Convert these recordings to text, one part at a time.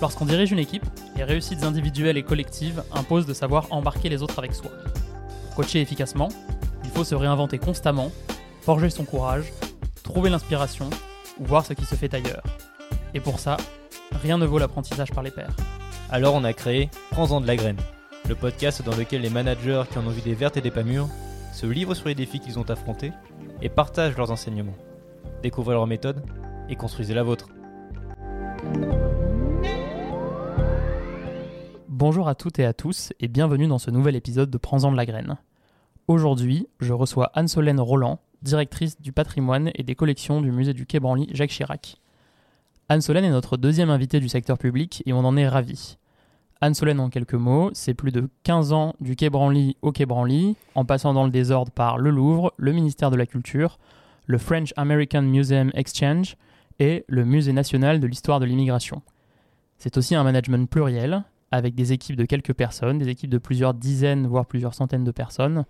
Lorsqu'on dirige une équipe, les réussites individuelles et collectives imposent de savoir embarquer les autres avec soi. Pour coacher efficacement, il faut se réinventer constamment, forger son courage, trouver l'inspiration ou voir ce qui se fait ailleurs. Et pour ça, rien ne vaut l'apprentissage par les pairs. Alors on a créé Prends-en de la graine, le podcast dans lequel les managers qui en ont vu des vertes et des pas mûres se livrent sur les défis qu'ils ont affrontés et partagent leurs enseignements. Découvrez leur méthode et construisez la vôtre. Bonjour à toutes et à tous et bienvenue dans ce nouvel épisode de Prends-en de la graine. Aujourd'hui, je reçois Anne-Solène Roland, directrice du patrimoine et des collections du musée du Quai Branly Jacques Chirac. Anne-Solène est notre deuxième invitée du secteur public et on en est ravis. Anne-Solène en quelques mots, c'est plus de 15 ans du Quai Branly au Quai Branly, en passant dans le désordre par le Louvre, le ministère de la Culture, le French American Museum Exchange et le Musée national de l'histoire de l'immigration. C'est aussi un management pluriel, avec des équipes de quelques personnes, des équipes de plusieurs dizaines, voire plusieurs centaines de personnes.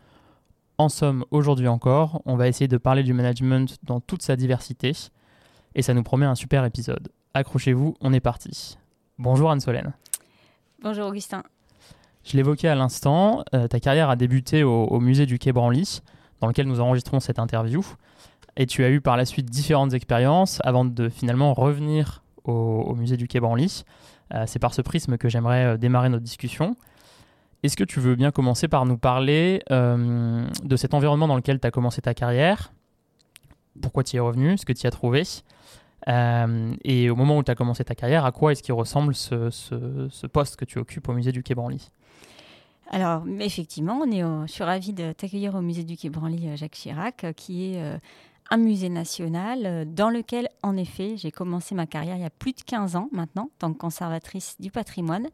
En somme, aujourd'hui encore, on va essayer de parler du management dans toute sa diversité, et ça nous promet un super épisode. Accrochez-vous, on est parti. Bonjour Anne-Solène. Bonjour Augustin. Je l'évoquais à l'instant, euh, ta carrière a débuté au, au, musée du Quai Branly, dans lequel nous enregistrons cette interview, et tu as eu par la suite différentes expériences avant de finalement revenir au, au musée du Quai Branly. Euh, c'est par ce prisme que j'aimerais euh, démarrer notre discussion. Est-ce que tu veux bien commencer par nous parler euh, de cet environnement dans lequel tu as commencé ta carrière? Pourquoi tu y es revenu? Ce que tu y as trouvé? Et au moment où tu as commencé ta carrière, à quoi est-ce qu'il ressemble ce, poste que tu occupes au musée du Quai Branly? Alors, effectivement, on est je suis ravie de t'accueillir au musée du Quai Branly Jacques Chirac, qui est un musée national dans lequel, en effet, j'ai commencé ma carrière il y a plus de 15 ans maintenant, en tant que conservatrice du patrimoine.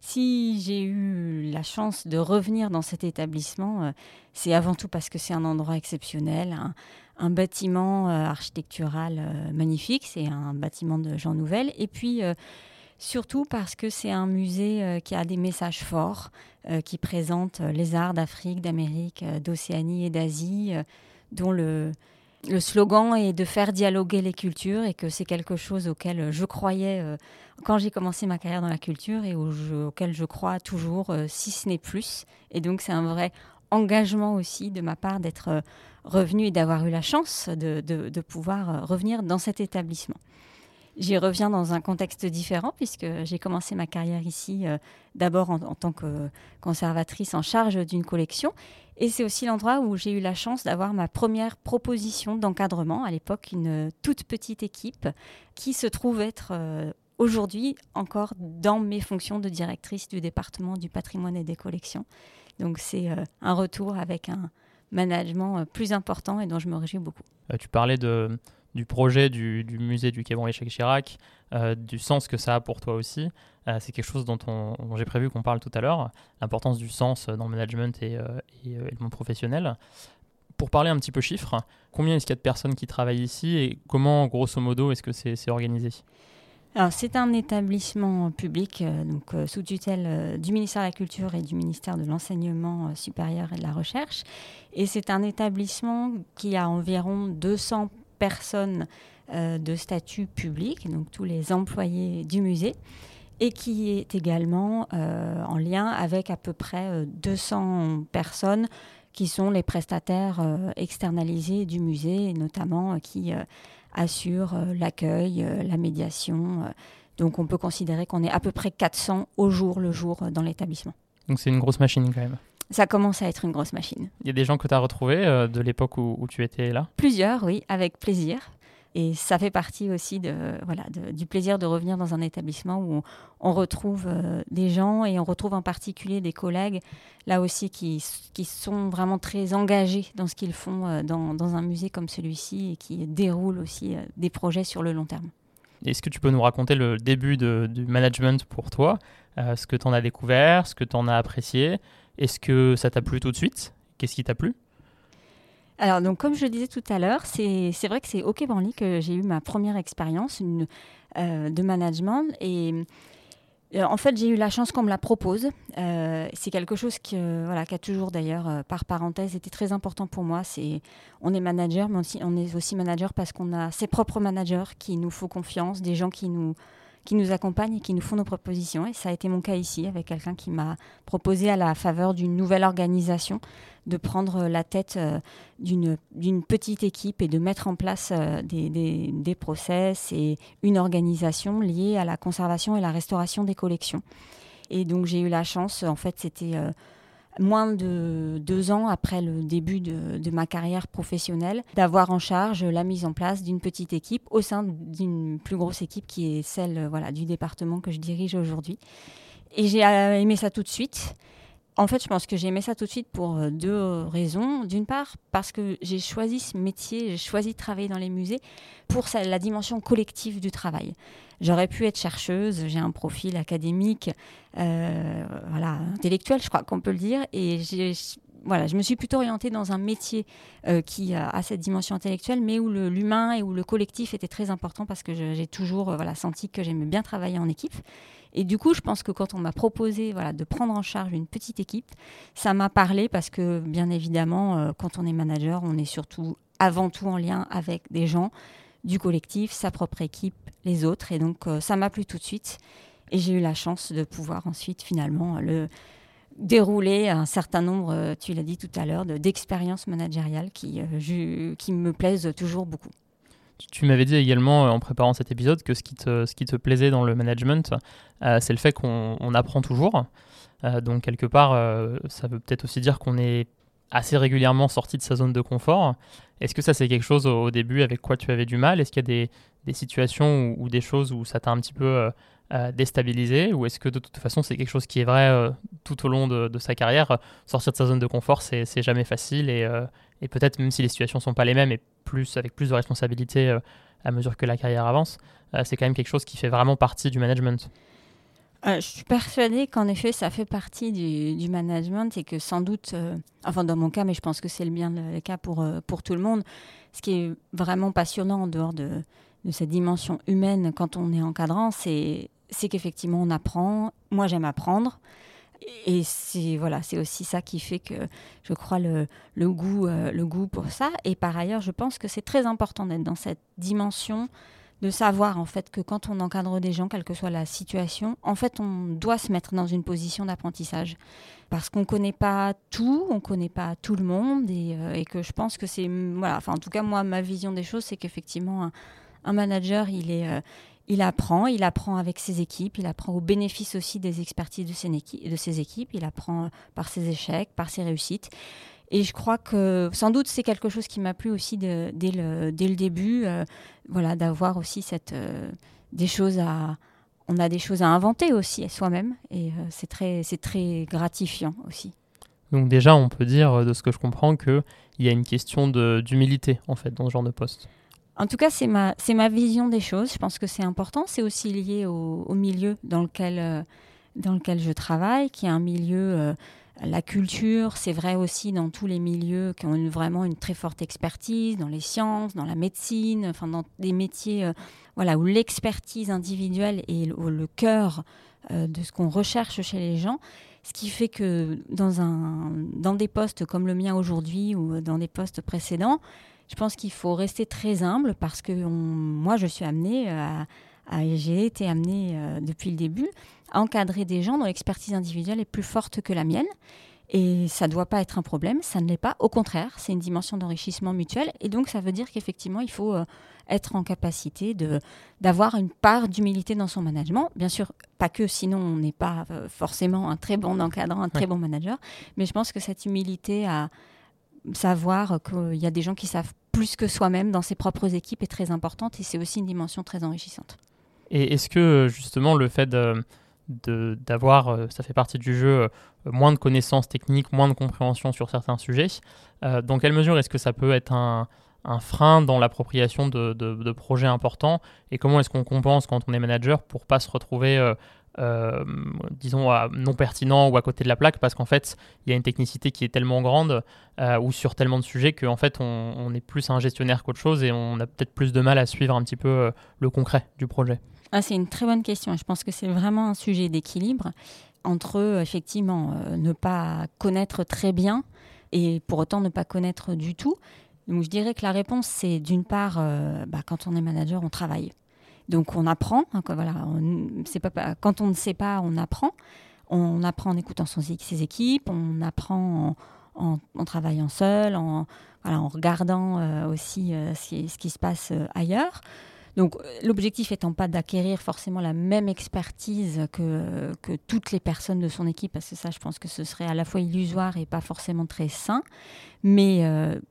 Si j'ai eu la chance de revenir dans cet établissement, euh, c'est avant tout parce que c'est un endroit exceptionnel, un, un bâtiment euh, architectural euh, magnifique, c'est un bâtiment de Jean Nouvel, et puis euh, surtout parce que c'est un musée qui a des messages forts, qui présente les arts d'Afrique, d'Amérique, d'Océanie et d'Asie, dont le, le slogan est de faire dialoguer les cultures et que c'est quelque chose auquel je croyais euh, quand j'ai commencé ma carrière dans la culture et auquel je crois toujours, euh, si ce n'est plus. Et donc c'est un vrai engagement aussi de ma part d'être euh, revenu et d'avoir eu la chance de, pouvoir revenir dans cet établissement. J'y reviens dans un contexte différent puisque j'ai commencé ma carrière ici euh, d'abord en, tant que conservatrice en charge d'une collection et c'est aussi l'endroit où j'ai eu la chance d'avoir ma première proposition d'encadrement, à l'époque une toute petite équipe qui se trouve être euh, aujourd'hui encore dans mes fonctions de directrice du département du patrimoine et des collections. Donc c'est euh, un retour avec un management plus important et dont je me réjouis beaucoup. Tu parlais de, du projet du, musée du Quai Branly Jacques Chirac, euh, du sens que ça a pour toi aussi. Euh, c'est quelque chose dont, on, dont j'ai prévu qu'on parle tout à l'heure, l'importance du sens dans le management et, euh, et, le monde professionnel. Pour parler un petit peu chiffres, combien est-ce qu'il y a de personnes qui travaillent ici et comment, grosso modo, est-ce que c'est est organisé? C'est un établissement public donc, sous tutelle du ministère de la Culture et du ministère de l'Enseignement supérieur et de la Recherche. Et c'est un établissement qui a environ 200 personnes euh, de statut public, donc tous les employés du musée, et qui est également euh, en lien avec à peu près 200 personnes qui sont les prestataires externalisés du musée, notamment qui assure euh, l'accueil, euh, la médiation. Euh, donc on peut considérer qu'on est à peu près 400 au jour le jour dans l'établissement. Donc c'est une grosse machine quand même. Ça commence à être une grosse machine. Il y a des gens que tu as retrouvés euh, de l'époque où, où, tu étais là? Plusieurs, oui, avec plaisir. Et ça fait partie aussi de, voilà, de, du plaisir de revenir dans un établissement où on, on retrouve euh, des gens et on retrouve en particulier des collègues, là aussi, qui, qui sont vraiment très engagés dans ce qu'ils font euh, dans, dans, un musée comme celui-ci et qui déroulent aussi des projets sur le long terme. Est-ce que tu peux nous raconter le début de, du management pour toi? Ce que tu en as découvert, ce que tu en as apprécié? Est-ce que ça t'a plu tout de suite? Qu'est-ce qui t'a plu? Alors, donc, comme je le disais tout à l'heure, c'est vrai que c'est au Quai Branly que j'ai eu ma première expérience euh, de management. Et euh, en fait, j'ai eu la chance qu'on me la propose. Euh, c'est quelque chose qui, voilà, qui a toujours, d'ailleurs, par parenthèse, été très important pour moi. C'est, on est manager, mais aussi, on est aussi manager parce qu'on a ses propres managers qui nous font confiance, des gens qui nous, qui nous accompagnent et qui nous font nos propositions. Et ça a été mon cas ici, avec quelqu'un qui m'a proposé à la faveur d'une nouvelle organisation de prendre la tête euh, d'une petite équipe et de mettre en place euh, des, des, process et une organisation liée à la conservation et la restauration des collections. Et donc j'ai eu la chance, en fait c'était euh, moins de deux ans après le début de, ma carrière professionnelle, d'avoir en charge la mise en place d'une petite équipe au sein d'une plus grosse équipe qui est celle voilà, du département que je dirige aujourd'hui. Et j'ai aimé ça tout de suite. En fait, je pense que j'ai aimé ça tout de suite pour euh, deux raisons. D'une part, parce que j'ai choisi ce métier, j'ai choisi de travailler dans les musées pour la dimension collective du travail. J'aurais pu être chercheuse, j'ai un profil académique, euh, voilà, intellectuel, je crois qu'on peut le dire, et voilà, je me suis plutôt orientée dans un métier euh, qui a, cette dimension intellectuelle, mais où l'humain et où le collectif était très important parce que j'ai toujours voilà, senti que j'aimais bien travailler en équipe. Et du coup, je pense que quand on m'a proposé voilà, de prendre en charge une petite équipe, ça m'a parlé parce que, bien évidemment, euh, quand on est manager, on est surtout avant tout en lien avec des gens du collectif, sa propre équipe, les autres. Et donc, euh, ça m'a plu tout de suite. Et j'ai eu la chance de pouvoir ensuite, finalement, le dérouler un certain nombre, euh, tu l'as dit tout à l'heure, d'expériences managériales qui, qui me plaisent toujours beaucoup. Tu m'avais dit également euh, en préparant cet épisode que ce qui te, plaisait dans le management, euh, c'est le fait qu'on apprend toujours. Euh, donc quelque part, ça veut peut-être aussi dire qu'on est assez régulièrement sorti de sa zone de confort. Est-ce que ça c'est quelque chose au, début avec quoi tu avais du mal? Est-ce qu'il y a des, des situations ou, des choses où ça t'a un petit peu déstabilisé? Ou est-ce que de toute façon c'est quelque chose qui est vrai tout au long de, de, sa carrière? Sortir de sa zone de confort, c'est jamais facile et, et peut-être même si les situations sont pas les mêmes et plus avec plus de responsabilités euh, à mesure que la carrière avance, euh, c'est quand même quelque chose qui fait vraiment partie du management. Euh, je suis persuadée qu'en effet, ça fait partie du, management et que sans doute, enfin dans mon cas, mais je pense que c'est le bien le, cas pour, pour tout le monde, ce qui est vraiment passionnant en dehors de, de cette dimension humaine quand on est encadrant, c'est qu'effectivement on apprend. Moi, j'aime apprendre et c'est voilà, c'est aussi ça qui fait que je crois le, goût, euh, le goût pour ça. Et par ailleurs, je pense que c'est très important d'être dans cette dimension de savoir en fait que quand on encadre des gens, quelle que soit la situation, en fait, on doit se mettre dans une position d'apprentissage parce qu'on ne connaît pas tout, on ne connaît pas tout le monde et, euh, et que je pense que c'est voilà, enfin en tout cas moi ma vision des choses, c'est qu'effectivement un, un, manager, il est euh, il apprend, il apprend avec ses équipes, il apprend au bénéfice aussi des expertises de ses, équipes, il apprend par ses échecs, par ses réussites. Et je crois que sans doute c'est quelque chose qui m'a plu aussi dès, le, début, euh, voilà, d'avoir aussi euh, des choses à, on a des choses à inventer aussi soi-même, et euh, c'est très, c'est très gratifiant aussi. Donc déjà, on peut dire de ce que je comprends qu'il y a une question d'humilité en fait dans ce genre de poste. En tout cas, c'est ma, ma vision des choses. Je pense que c'est important. C'est aussi lié au, milieu dans lequel, euh, dans lequel je travaille, qui est un milieu, euh, la culture, c'est vrai aussi dans tous les milieux qui ont vraiment une très forte expertise, dans les sciences, dans la médecine, enfin dans des métiers euh, voilà, où l'expertise individuelle est le, le cœur de ce qu'on recherche chez les gens. Ce qui fait que dans, un, dans des postes comme le mien aujourd'hui ou dans des postes précédents, je pense qu'il faut rester très humble parce que moi, je suis amenée à, j'ai été amenée euh, depuis le début à encadrer des gens dont l'expertise individuelle est plus forte que la mienne. Et ça ne doit pas être un problème, ça ne l'est pas. Au contraire, c'est une dimension d'enrichissement mutuel. Et donc, ça veut dire qu'effectivement, il faut euh, être en capacité d'avoir une part d'humilité dans son management. Bien sûr, pas que, sinon on n'est pas euh, forcément un très bon encadrant, un très bon manager. Mais je pense que cette humilité à savoir qu'il y a des gens qui savent plus que soi-même dans ses propres équipes est très importante et c'est aussi une dimension très enrichissante. Et est-ce que justement le fait d'avoir, euh, ça fait partie du jeu, euh, moins de connaissances techniques, moins de compréhension sur certains sujets, euh, dans quelle mesure est-ce que ça peut être un, frein dans l'appropriation de, projets importants et comment est-ce qu'on compense quand on est manager pour pas se retrouver disons, non pertinent ou à côté de la plaque parce qu'en fait, il y a une technicité qui est tellement grande euh, ou sur tellement de sujets qu'en fait, on, est plus un gestionnaire qu'autre chose et on a peut-être plus de mal à suivre un petit peu euh, le concret du projet. Ah, c'est une très bonne question. Je pense que c'est vraiment un sujet d'équilibre entre, effectivement, ne pas connaître très bien et pour autant ne pas connaître du tout. Donc, je dirais que la réponse, c'est d'une part, bah, quand on est manager, on travaille Donc on apprend. Hein, voilà, pas, quand on ne sait pas, on apprend. On apprend en écoutant son, ses équipes, on apprend en, travaillant seul, en, en regardant euh, aussi euh, ce, qui, se passe euh, ailleurs. Donc l'objectif étant pas d'acquérir forcément la même expertise que, que toutes les personnes de son équipe, parce que ça je pense que ce serait à la fois illusoire et pas forcément très sain, mais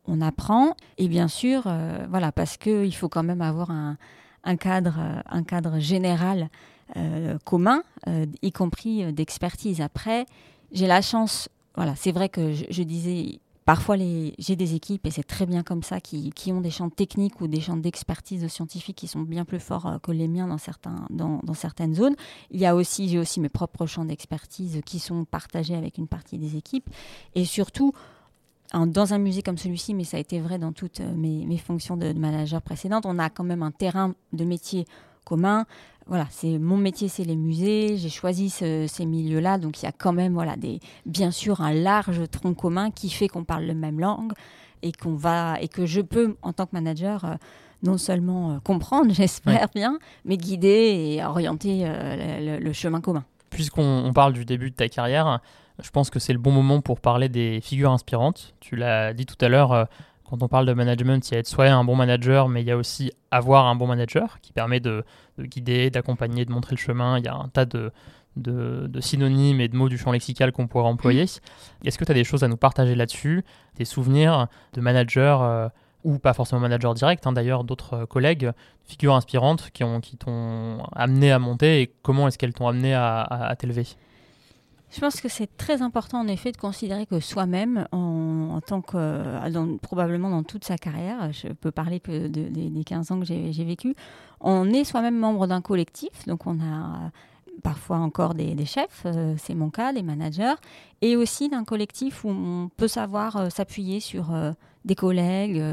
on apprend et bien sûr, voilà, parce qu'il faut quand même avoir un, un cadre, un cadre général euh, commun, euh, y compris euh, d'expertise. Après, j'ai la chance, voilà, c'est vrai que je, disais, parfois j'ai des équipes, et c'est très bien comme ça, qui, ont des champs techniques ou des champs d'expertise scientifique qui sont bien plus forts que les miens dans, certains, dans, dans certaines zones. Il y a aussi, j'ai aussi mes propres champs d'expertise qui sont partagés avec une partie des équipes. Et surtout, dans un musée comme celui-ci, mais ça a été vrai dans toutes mes, fonctions de, de, manager précédentes, on a quand même un terrain de métier commun voilà, c'est mon métier, c'est les musées. J'ai choisi ces milieux-là, donc il y a quand même, voilà, des, bien sûr, un large tronc commun qui fait qu'on parle la même langue et qu'on va et que je peux, en tant que manager, euh, non seulement euh, comprendre, j'espère bien, mais guider et orienter euh, le, chemin commun. Puisqu'on parle du début de ta carrière, je pense que c'est le bon moment pour parler des figures inspirantes. Tu l'as dit tout à l'heure quand on parle de management, il y a être soit un bon manager, mais il y a aussi avoir un bon manager qui permet de, guider, d'accompagner, de montrer le chemin. Il y a un tas de, synonymes et de mots du champ lexical qu'on pourrait employer. Est-ce que tu as des choses à nous partager là-dessus? Des souvenirs de managers euh, ou pas forcément manager direct, hein, d'ailleurs d'autres collègues, figures inspirantes qui t'ont amené à monter et comment est-ce qu'elles t'ont amené à t'élever? Je pense que c'est très important en effet de considérer que soi-même, en, tant que, euh, probablement dans toute sa carrière, je peux parler des 15 ans que j'ai vécu, on est soi-même membre d'un collectif, donc on a parfois encore des, chefs, euh, c'est mon cas, des managers, et aussi d'un collectif où on peut savoir euh, s'appuyer sur des collègues,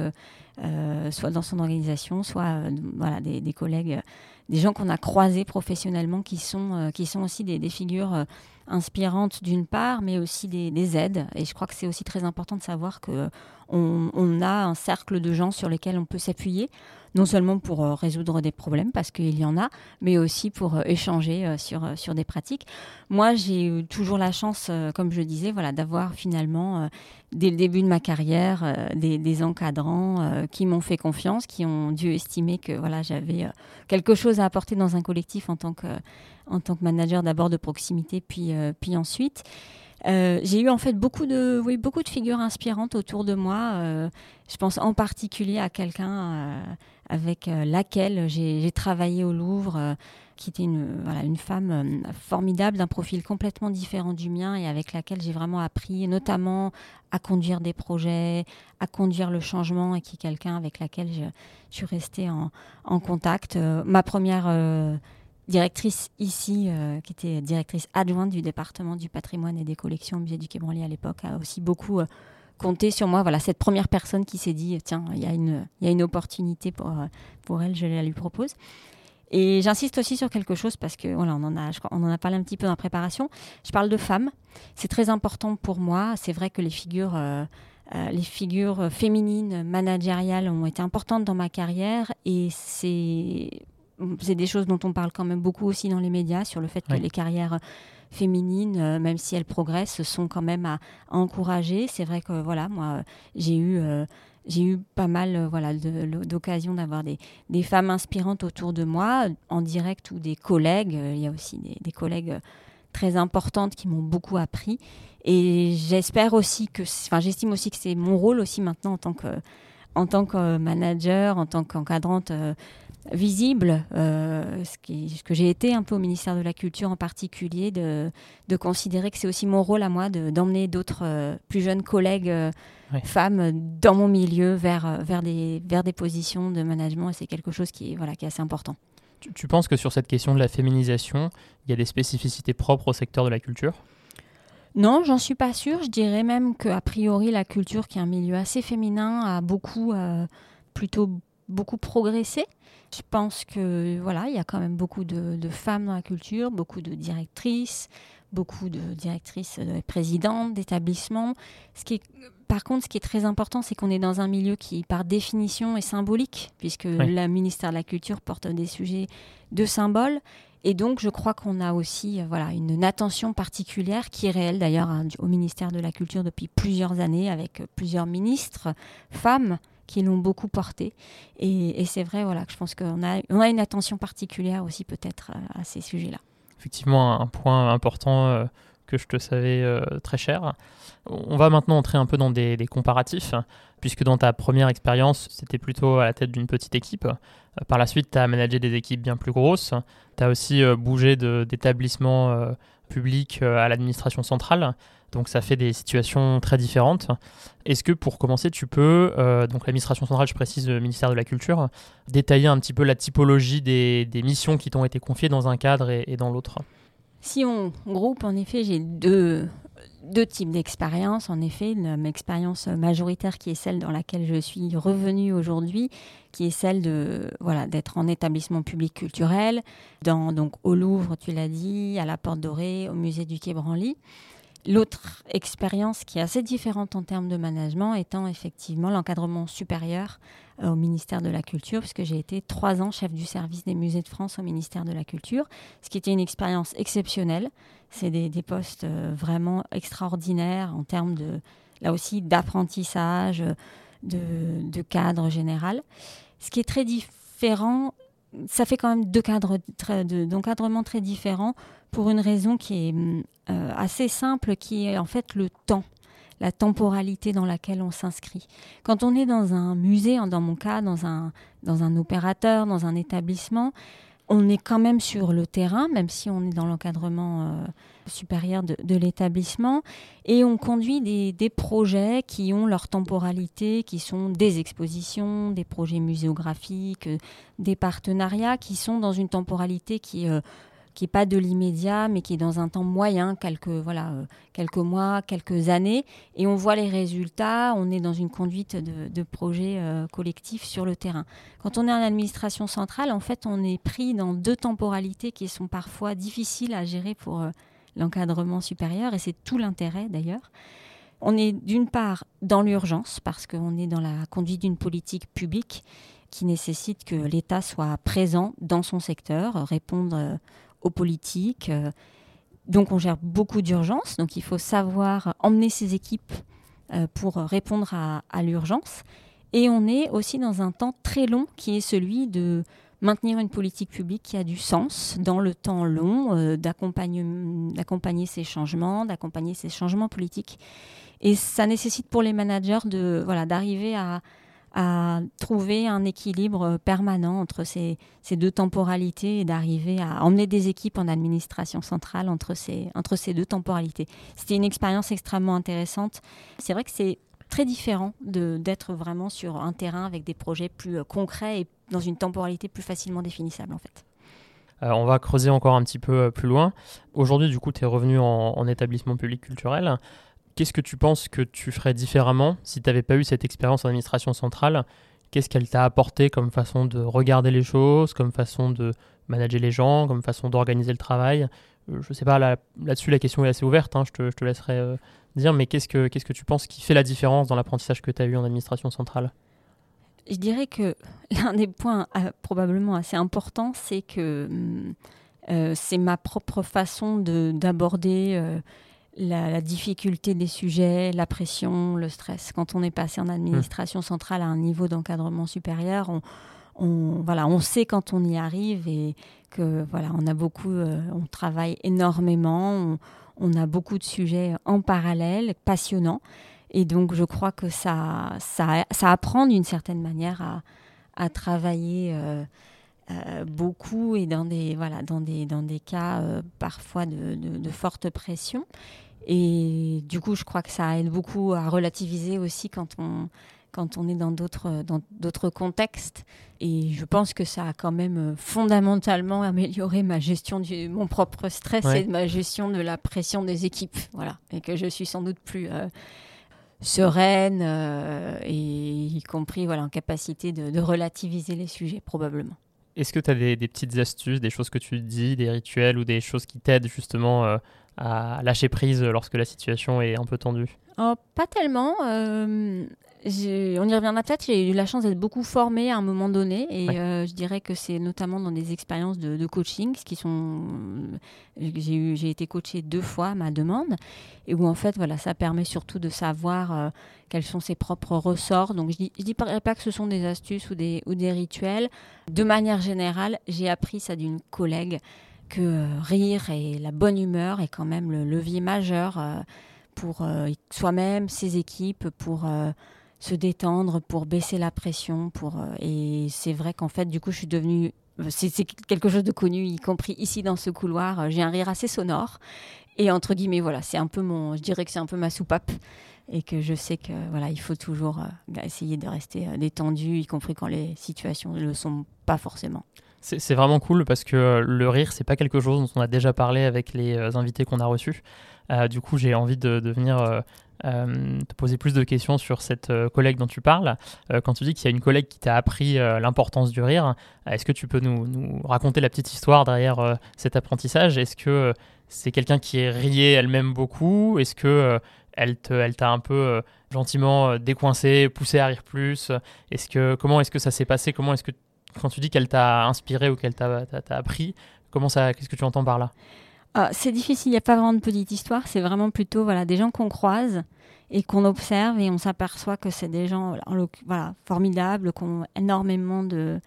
soit dans son organisation, soit voilà, des, collègues, des gens qu'on a croisés professionnellement qui sont, qui sont aussi des figures inspirantes d'une part, mais aussi des, aides. Et je crois que c'est aussi très important de savoir que on, a un cercle de gens sur lesquels on peut s'appuyer, non seulement pour euh, résoudre des problèmes, parce qu'il y en a, mais aussi pour euh, échanger euh, sur, sur des pratiques. Moi, j'ai eu toujours la chance, comme je disais, voilà, d'avoir finalement, dès le début de ma carrière, des, encadrants qui m'ont fait confiance, qui ont dû estimer que voilà, j'avais quelque chose à apporter dans un collectif en tant que en tant que manager d'abord de proximité, puis, puis ensuite. J'ai eu en fait beaucoup de, oui, beaucoup de figures inspirantes autour de moi. Je pense en particulier à quelqu'un avec laquelle j'ai travaillé au Louvre, qui était une, femme formidable, d'un profil complètement différent du mien et avec laquelle j'ai vraiment appris, notamment à conduire des projets, à conduire le changement et qui est quelqu'un avec laquelle je, suis restée en, contact. ma première directrice ici, euh, qui était directrice adjointe du département du patrimoine et des collections au musée du Quai Branly à l'époque, a aussi beaucoup euh, compté sur moi. Voilà, cette première personne qui s'est dit, tiens, il y, a une, y a une opportunité pour, euh, pour elle, je la lui propose. Et j'insiste aussi sur quelque chose parce que voilà, on en a, on en a parlé un petit peu dans la préparation. Je parle de femmes. C'est très important pour moi. C'est vrai que les figures, les figures féminines managériales ont été importantes dans ma carrière et c'est c'est des choses dont on parle quand même beaucoup aussi dans les médias sur le fait que les carrières féminines, euh, même si elles progressent, sont quand même à, encourager. C'est vrai que voilà, moi, j'ai eu euh, eu pas mal euh, voilà d'occasions d'avoir des, des, femmes inspirantes autour de moi, en direct ou des collègues. Il y a aussi des, des collègues très importantes qui m'ont beaucoup appris. Et j'espère aussi que, enfin, j'estime aussi que c'est mon rôle aussi maintenant en tant que en tant que manager, en tant qu'encadrante visible, euh, ce, qui, ce, que j'ai été un peu au ministère de la Culture en particulier, de, de considérer que c'est aussi mon rôle à moi d'emmener d'autres euh, plus jeunes collègues euh, femmes dans mon milieu vers, vers, des, vers des positions de management et c'est quelque chose qui est, voilà, qui est assez important. Tu, tu, penses que sur cette question de la féminisation, il y a des spécificités propres au secteur de la culture? Non, j'en suis pas sûre. Je dirais même qu'a priori, la culture, qui est un milieu assez féminin, a beaucoup, plutôt beaucoup progressé. Je pense que voilà, il y a quand même beaucoup de, femmes dans la culture, beaucoup de directrices, beaucoup de directrices, de présidentes d'établissements. Ce qui est, par contre, ce qui est très important, c'est qu'on est dans un milieu qui, par définition, est symbolique, puisque le ministère de la Culture porte des sujets de symboles. Et donc, je crois qu'on a aussi euh, voilà, une, attention particulière qui est réelle d'ailleurs hein, au ministère de la Culture depuis plusieurs années, avec euh, plusieurs ministres, femmes qui l'ont beaucoup porté. Et, c'est vrai voilà, que je pense qu'on a, on a une attention particulière aussi peut-être à, ces sujets-là. Effectivement, un point important euh, que je te savais très cher. On va maintenant entrer un peu dans des, comparatifs, puisque dans ta première expérience, c'était plutôt à la tête d'une petite équipe. Euh, par la suite, tu as managé des équipes bien plus grosses. Tu as aussi euh, bougé d'établissement euh, public à l'administration centrale. Donc ça fait des situations très différentes. Est-ce que pour commencer, tu peux, donc l'administration centrale, je précise le ministère de la Culture, détailler un petit peu la typologie des, missions qui t'ont été confiées dans un cadre et dans l'autre? Si on groupe, en effet, j'ai deux, deux types d'expériences. En effet, une expérience majoritaire qui est celle dans laquelle je suis revenue aujourd'hui, qui est celle de voilà d'être en établissement public culturel, dans donc au Louvre, tu l'as dit, à la Porte Dorée, au musée du Quai Branly. L'autre expérience qui est assez différente en termes de management étant effectivement l'encadrement supérieur euh, au ministère de la Culture, puisque j'ai été trois ans chef du service des musées de France au ministère de la Culture, ce qui était une expérience exceptionnelle. C'est des, postes euh, vraiment extraordinaires en termes de, là aussi, d'apprentissage, de, cadre général. Ce qui est très différent, ça fait quand même deux cadres d'encadrement très différents pour une raison qui est euh, assez simple, qui est en fait le temps la temporalité dans laquelle on s'inscrit. Quand on est dans un musée, dans mon cas, dans un, opérateur, dans un établissement, on est quand même sur le terrain, même si on est dans l'encadrement euh, supérieur de, l'établissement, et on conduit des, projets qui ont leur temporalité, qui sont des expositions, des projets muséographiques, euh, des partenariats, qui sont dans une temporalité qui euh, qui n'est pas de l'immédiat, mais qui est dans un temps moyen, quelques, voilà, euh, quelques mois, quelques années. Et on voit les résultats, on est dans une conduite de, de projets euh, collectifs sur le terrain. Quand on est en administration centrale, en fait, on est pris dans deux temporalités qui sont parfois difficiles à gérer pour l'encadrement supérieur, et c'est tout l'intérêt d'ailleurs. On est d'une part dans l'urgence, parce qu'on est dans la conduite d'une politique publique qui nécessite que l'État soit présent dans son secteur, répondre aux politiques. Euh, donc on gère beaucoup d'urgences, donc il faut savoir emmener ses équipes euh, pour répondre à, l'urgence. Et on est aussi dans un temps très long qui est celui de maintenir une politique publique qui a du sens dans le temps long, euh, d'accompagner ces changements, d'accompagner ces changements politiques. Et ça nécessite pour les managers de voilà d'arriver à, trouver un équilibre permanent entre ces, deux temporalités et d'arriver à emmener des équipes en administration centrale entre ces, entre ces deux temporalités. C'était une expérience extrêmement intéressante. C'est vrai que très différent d'être vraiment sur un terrain avec des projets plus euh, concrets et dans une temporalité plus facilement définissable en fait. Euh, on va creuser encore un petit peu euh, plus loin. Aujourd'hui, du coup, tu es revenu en, en, établissement public culturel. Qu'est-ce que tu penses que tu ferais différemment si tu n'avais pas eu cette expérience en administration centrale? Qu'est-ce qu'elle t'a apporté comme façon de regarder les choses, comme façon de manager les gens, comme façon d'organiser le travail? Je ne sais pas, là, dessus la question est assez ouverte, hein, je, te, laisserai euh, dire, mais qu'est-ce que, que tu penses qui fait la différence dans l'apprentissage que tu as eu en administration centrale? Je dirais que l'un des points euh, probablement assez importants, c'est que hum, c'est ma propre façon d'aborder la, difficulté des sujets, la pression, le stress. Quand on est passé en administration centrale à un niveau d'encadrement supérieur, on, voilà, on sait quand on y arrive et que voilà, on a beaucoup, euh, on travaille énormément, on, a beaucoup de sujets en parallèle, passionnants. Et donc, je crois que ça, ça, ça apprend d'une certaine manière à, travailler. Euh, euh, beaucoup et dans des, voilà, dans des, dans des cas parfois de, de, forte pression. Et du coup, je crois que ça aide beaucoup à relativiser aussi quand on, quand on est dans d'autres, dans d'autres contextes. Et je pense que ça a quand même fondamentalement amélioré ma gestion de mon propre stress et ma gestion de la pression des équipes. Voilà. Et que je suis sans doute plus euh, sereine euh, et y compris voilà, en capacité de, relativiser les sujets, probablement. Est-ce que tu as des, petites astuces, des choses que tu dis, des rituels ou des choses qui t'aident justement euh, à lâcher prise lorsque la situation est un peu tendue? Oh, Pas tellement. Euh, on y reviendra peut-être. J'ai eu la chance d'être beaucoup formée à un moment donné, et euh, je dirais que c'est notamment dans des expériences de, coaching, qui sont. J'ai j'ai été coachée deux fois à ma demande, et où en fait, voilà, ça permet surtout de savoir euh, quels sont ses propres ressorts. Donc, je dis, je dis pas, que ce sont des astuces ou des ou des rituels. De manière générale, j'ai appris ça d'une collègue que euh, rire et la bonne humeur est quand même le levier majeur pour soi-même, ses équipes, pour se détendre, pour baisser la pression. Pour, euh, et c'est vrai qu'en fait, du coup, je suis devenue. C'est quelque chose de connu, y compris ici dans ce couloir. J'ai un rire assez sonore. Et entre guillemets, voilà, c'est un peu mon. Je dirais que c'est un peu ma soupape. Et que je sais que voilà, il faut toujours euh, essayer de rester euh, détendu, y compris quand les situations ne le sont pas forcément. C'est vraiment cool parce que le rire, c'est pas quelque chose dont on a déjà parlé avec les invités qu'on a reçus. du coup, j'ai envie de, de venir euh, te poser plus de questions sur cette euh, collègue dont tu parles. Euh, quand tu dis qu'il y a une collègue qui t'a appris l'importance du rire, est-ce que tu peux nous, raconter la petite histoire derrière cet apprentissage? Est-ce que c'est quelqu'un qui est rié elle-même beaucoup? Est-ce que elle t'a un peu gentiment décoincé, poussé à rire plus? Est-ce que comment est-ce que ça s'est passé? Comment est-ce que quand tu dis qu'elle t'a inspiré ou qu'elle t'a appris, comment ça Qu'est-ce que tu entends par là? Ah, c'est difficile, il n'y a pas vraiment de petite histoire, c'est vraiment plutôt voilà, des gens qu'on croise et qu'on observe et on s'aperçoit que c'est des gens voilà, formidables, qui ont énormément de,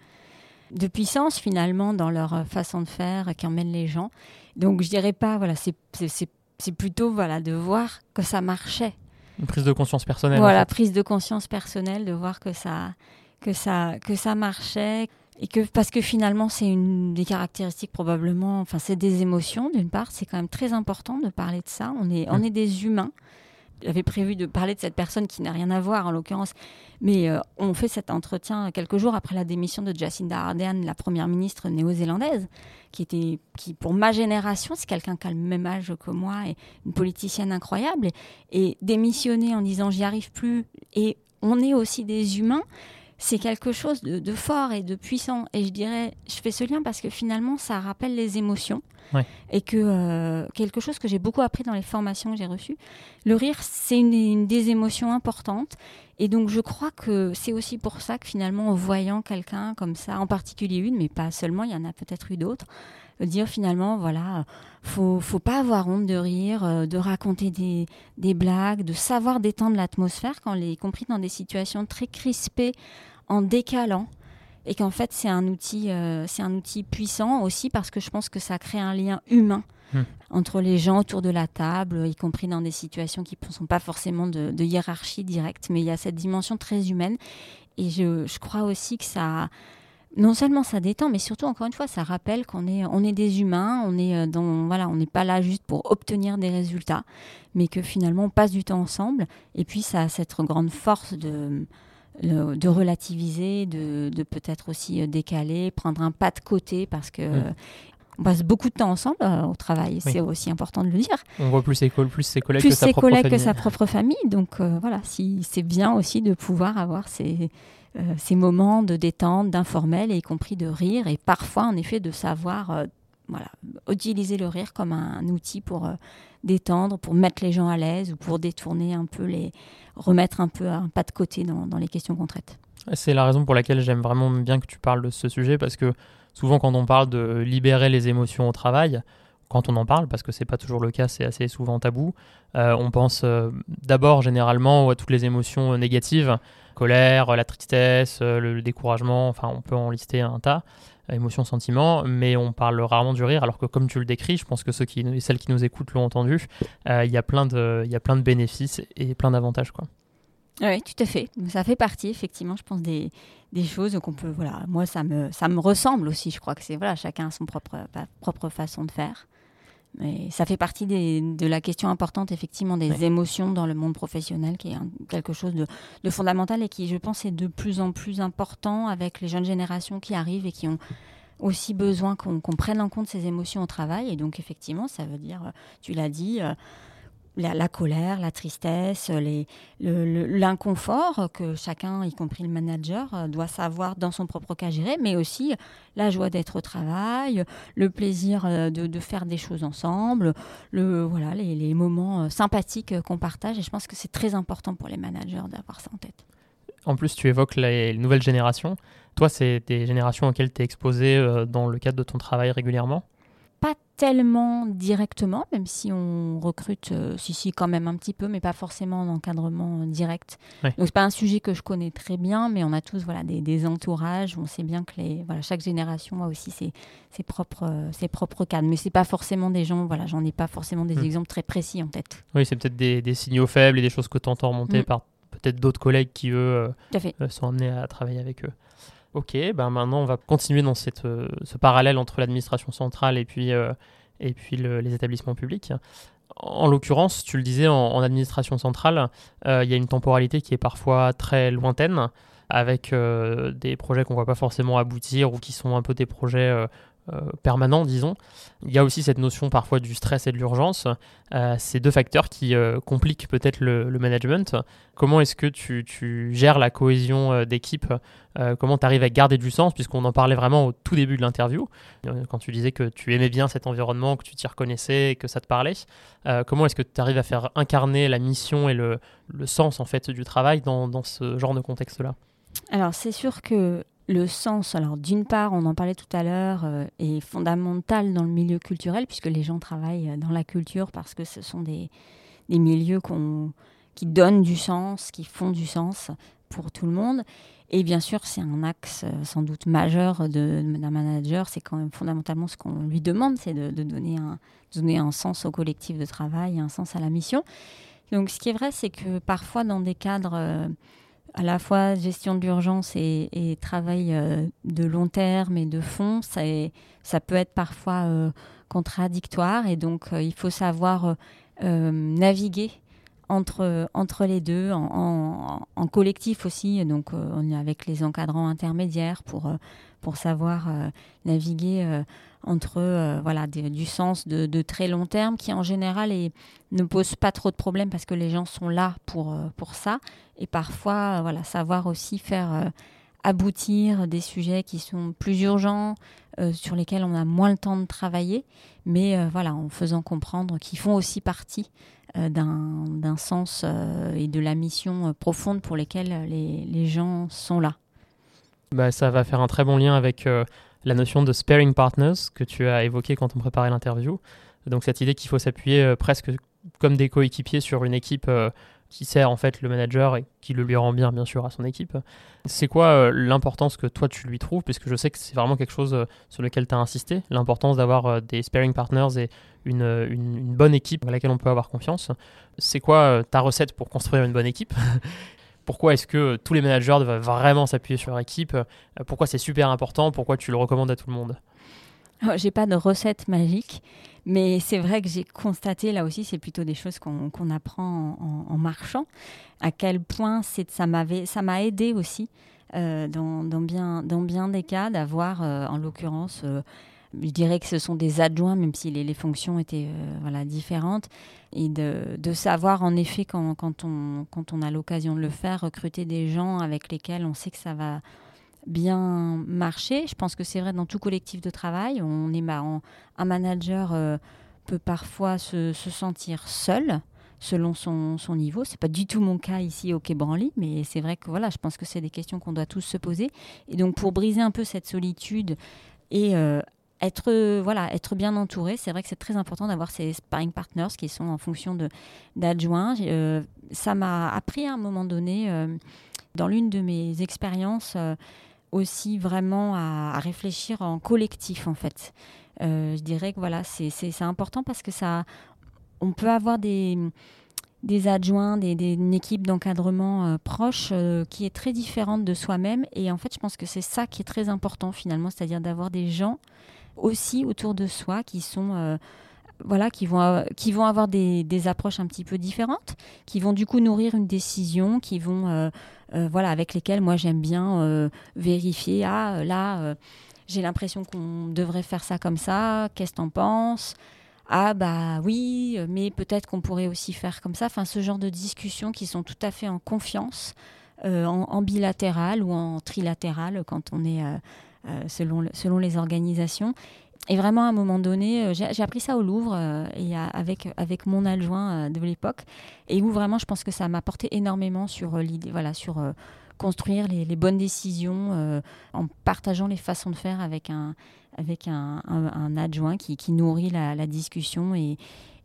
de puissance finalement dans leur façon de faire, qui emmènent les gens. Donc je dirais pas, voilà, c'est plutôt voilà, de voir que ça marchait. Une prise de conscience personnelle. Voilà, prise de conscience personnelle, de voir que ça, que ça, que ça marchait, et que parce que finalement c'est une des caractéristiques probablement enfin c'est des émotions d'une part. C'est quand même très important de parler de ça. On est on est des humains. J'avais prévu de parler de cette personne qui n'a rien à voir en l'occurrence. Mais euh, on fait cet entretien quelques jours après la démission de Jacinda Ardern la première ministre néo-zélandaise qui était qui pour ma génération c'est quelqu'un qui a le même âge que moi et une politicienne incroyable. Et, et démissionner en disant j'y arrive plus et on est aussi des humains c'est quelque chose de, fort et de puissant. Et je dirais, je fais ce lien parce que finalement, ça rappelle les émotions. Et que euh, quelque chose que j'ai beaucoup appris dans les formations que j'ai reçues, le rire, c'est une, des émotions importantes. Et donc, je crois que c'est aussi pour ça que finalement, en voyant quelqu'un comme ça, en particulier une, mais pas seulement, il y en a peut-être eu d'autres, dire finalement, voilà, faut, faut pas avoir honte de rire, euh, de raconter des, des blagues, de savoir détendre l'atmosphère, quand les, y compris dans des situations très crispées en décalant et qu'en fait c'est un outil euh, c'est un outil puissant aussi parce que je pense que ça crée un lien humain hmm. entre les gens autour de la table y compris dans des situations qui ne sont pas forcément de, hiérarchie directe mais il y a cette dimension très humaine et je, je, crois aussi que ça non seulement ça détend mais surtout encore une fois ça rappelle qu'on est on est des humains on est euh, dans voilà on n'est pas là juste pour obtenir des résultats mais que finalement on passe du temps ensemble et puis ça a cette grande force de de relativiser, de, peut-être aussi euh, décaler, prendre un pas de côté parce que mm. on passe beaucoup de temps ensemble euh, au travail, c'est aussi important de le dire. On voit plus ses, plus ses collègues, que, sa ses propre collègues que sa propre famille. Donc euh, voilà, si, c'est bien aussi de pouvoir avoir ces, ces moments de détente, d'informel, y compris de rire, et parfois en effet de savoir voilà, utiliser le rire comme un, outil pour détendre, pour mettre les gens à l'aise ou pour détourner un peu les, remettre un peu un pas de côté dans, les questions qu'on traite. C'est la raison pour laquelle j'aime vraiment bien que tu parles de ce sujet parce que souvent quand on parle de libérer les émotions au travail, quand on en parle, parce que c'est pas toujours le cas, c'est assez souvent tabou, euh, on pense euh, d'abord généralement à toutes les émotions négatives, colère, la tristesse, euh, le découragement, enfin on peut en lister un tas émotion, sentiment, mais on parle rarement du rire, alors que comme tu le décris, je pense que ceux qui, celles qui nous écoutent l'ont entendu, euh, il y, a plein de, y a plein de bénéfices et plein d'avantages. Quoi. Oui, tout à fait. Ça fait partie, effectivement, je pense, des, des choses qu'on peut... Voilà, moi, ça me, ça me ressemble aussi. Je crois que c'est... Voilà, chacun a son propre, propre façon de faire. Mais ça fait partie de la question importante, effectivement, des émotions dans le monde professionnel, qui est quelque chose de, de, fondamental et qui, je pense, est de plus en plus important avec les jeunes générations qui arrivent et qui ont aussi besoin qu'on prenne en compte ces émotions au travail. Et donc, effectivement, ça veut dire, tu l'as dit, euh, la, colère, la tristesse, l'inconfort que chacun, y compris le manager, euh, doit savoir dans son propre cas gérer, mais aussi la joie d'être au travail, le plaisir euh, de, faire des choses ensemble, le, voilà, les, moments euh, sympathiques qu'on partage. Et je pense que c'est très important pour les managers d'avoir ça en tête. En plus, tu évoques les nouvelles générations. Toi, c'est des générations auxquelles tu es exposé dans le cadre de ton travail régulièrement tellement directement, même si on recrute, euh, si, si, quand même un petit peu, mais pas forcément en encadrement euh, direct. Donc, c'est pas un sujet que je connais très bien, mais on a tous voilà, des, entourages. On sait bien que les, voilà, chaque génération a aussi ses, ses propres, euh, ses propres cadres. Mais c'est pas forcément des gens, voilà, j'en ai pas forcément des hmm. exemples très précis en tête. Oui, c'est peut-être des, des, signaux faibles et des choses que tu entends remonter hmm. par peut-être d'autres collègues qui, eux, sont amenés à travailler avec eux. Ok, ben maintenant on va continuer dans cette, euh, ce parallèle entre l'administration centrale et puis, euh, et puis les établissements publics. En l'occurrence, tu le disais, en, administration centrale, euh, il y a une temporalité qui est parfois très lointaine, avec des projets qu'on ne voit pas forcément aboutir ou qui sont un peu des projets permanent, disons. Il y a aussi cette notion parfois du stress et de l'urgence. Euh, ces deux facteurs qui euh, compliquent peut-être le, management. Comment est-ce que tu, gères la cohésion d'équipe Comment tu arrives à garder du sens Puisqu'on en parlait vraiment au tout début de l'interview, quand tu disais que tu aimais bien cet environnement, que tu t'y reconnaissais, que ça te parlait. comment est-ce que tu arrives à faire incarner la mission et le, sens en fait du travail dans, dans ce genre de contexte-là? Alors c'est sûr que le sens, alors d'une part, on en parlait tout à l'heure, euh, est fondamental dans le milieu culturel, puisque les gens travaillent euh, dans la culture parce que ce sont des, milieux qui donnent du sens, qui font du sens pour tout le monde. Et bien sûr, c'est un axe euh, sans doute majeur d'un manager. C'est quand même fondamentalement ce qu'on lui demande, c'est de, donner un, donner un sens au collectif de travail, un sens à la mission. Donc, ce qui est vrai, c'est que parfois, dans des cadres à la fois gestion de l'urgence et, travail euh, de long terme et de fond, ça, peut être parfois euh, contradictoire et donc euh, il faut savoir naviguer entre, les deux, en, collectif aussi, donc on est avec les encadrants intermédiaires pour savoir naviguer entre euh, voilà, du sens de, très long terme qui en général ne pose pas trop de problèmes parce que les gens sont là pour, euh, pour ça. Et parfois, euh, voilà, savoir aussi faire aboutir des sujets qui sont plus urgents, sur lesquels on a moins le temps de travailler, mais voilà, en faisant comprendre qu'ils font aussi partie d'un sens et de la mission profonde pour lesquelles les, les gens sont là. Bah, ça va faire un très bon lien avec la notion de sparing partners que tu as évoqué quand on préparait l'interview. Donc cette idée qu'il faut s'appuyer euh, presque comme des coéquipiers sur une équipe euh, qui sert en fait le manager et qui le lui rend bien bien sûr à son équipe. C'est quoi euh, l'importance que toi tu lui trouves? Puisque je sais que c'est vraiment quelque chose sur lequel tu as insisté, l'importance d'avoir des sparing partners et une, une, bonne équipe à laquelle on peut avoir confiance. C'est quoi ta recette pour construire une bonne équipe? pourquoi est-ce que tous les managers doivent vraiment s'appuyer sur leur équipe euh, Pourquoi c'est super important Pourquoi tu le recommandes à tout le monde? Oh, J'ai pas de recette magique, mais c'est vrai que j'ai constaté, là aussi, c'est plutôt des choses qu'on apprend en, marchant, à quel point ça m'a aidé aussi euh, dans, bien, des cas d'avoir, euh, en l'occurrence, je dirais que ce sont des adjoints, même si les, fonctions étaient euh, voilà, différentes, et de, savoir en effet quand, quand, on, quand on a l'occasion de le faire, recruter des gens avec lesquels on sait que ça va bien marcher. Je pense que c'est vrai dans tout collectif de travail. On est un manager euh, peut parfois se, se, sentir seul selon son, son niveau. C'est pas du tout mon cas ici au Quai Branly, mais c'est vrai que voilà, je pense que c'est des questions qu'on doit tous se poser. Et donc pour briser un peu cette solitude et euh, être, euh, voilà, être bien entouré. C'est vrai que c'est très important d'avoir ces sparring partners qui sont en fonction d'adjoints. Euh, ça m'a appris à un moment donné, euh, dans l'une de mes expériences, aussi vraiment à, réfléchir en collectif, en fait. je dirais que voilà, c'est important parce que ça, on peut avoir des des adjoints, des, des une équipe d'encadrement proche qui est très différente de soi-même. Et en fait, je pense que c'est ça qui est très important finalement, c'est-à-dire d'avoir des gens aussi autour de soi qui sont euh, voilà, qui vont, qui vont avoir des, approches un petit peu différentes, qui vont du coup nourrir une décision, qui vont, euh, euh, voilà, avec lesquelles moi j'aime bien vérifier, ah là, j'ai l'impression qu'on devrait faire ça comme ça, qu'est-ce que t'en penses? Ah bah oui, mais peut-être qu'on pourrait aussi faire comme ça. Enfin, ce genre de discussions qui sont tout à fait en confiance, en, bilatéral ou en trilatéral quand on est selon, selon les organisations. Et vraiment, à un moment donné, j'ai appris ça au Louvre et avec, avec mon adjoint de l'époque, et où vraiment, je pense que ça m'a apporté énormément sur l'idée, voilà, sur construire les, bonnes décisions euh, en partageant les façons de faire avec un, avec un, adjoint qui, nourrit la, discussion. Et,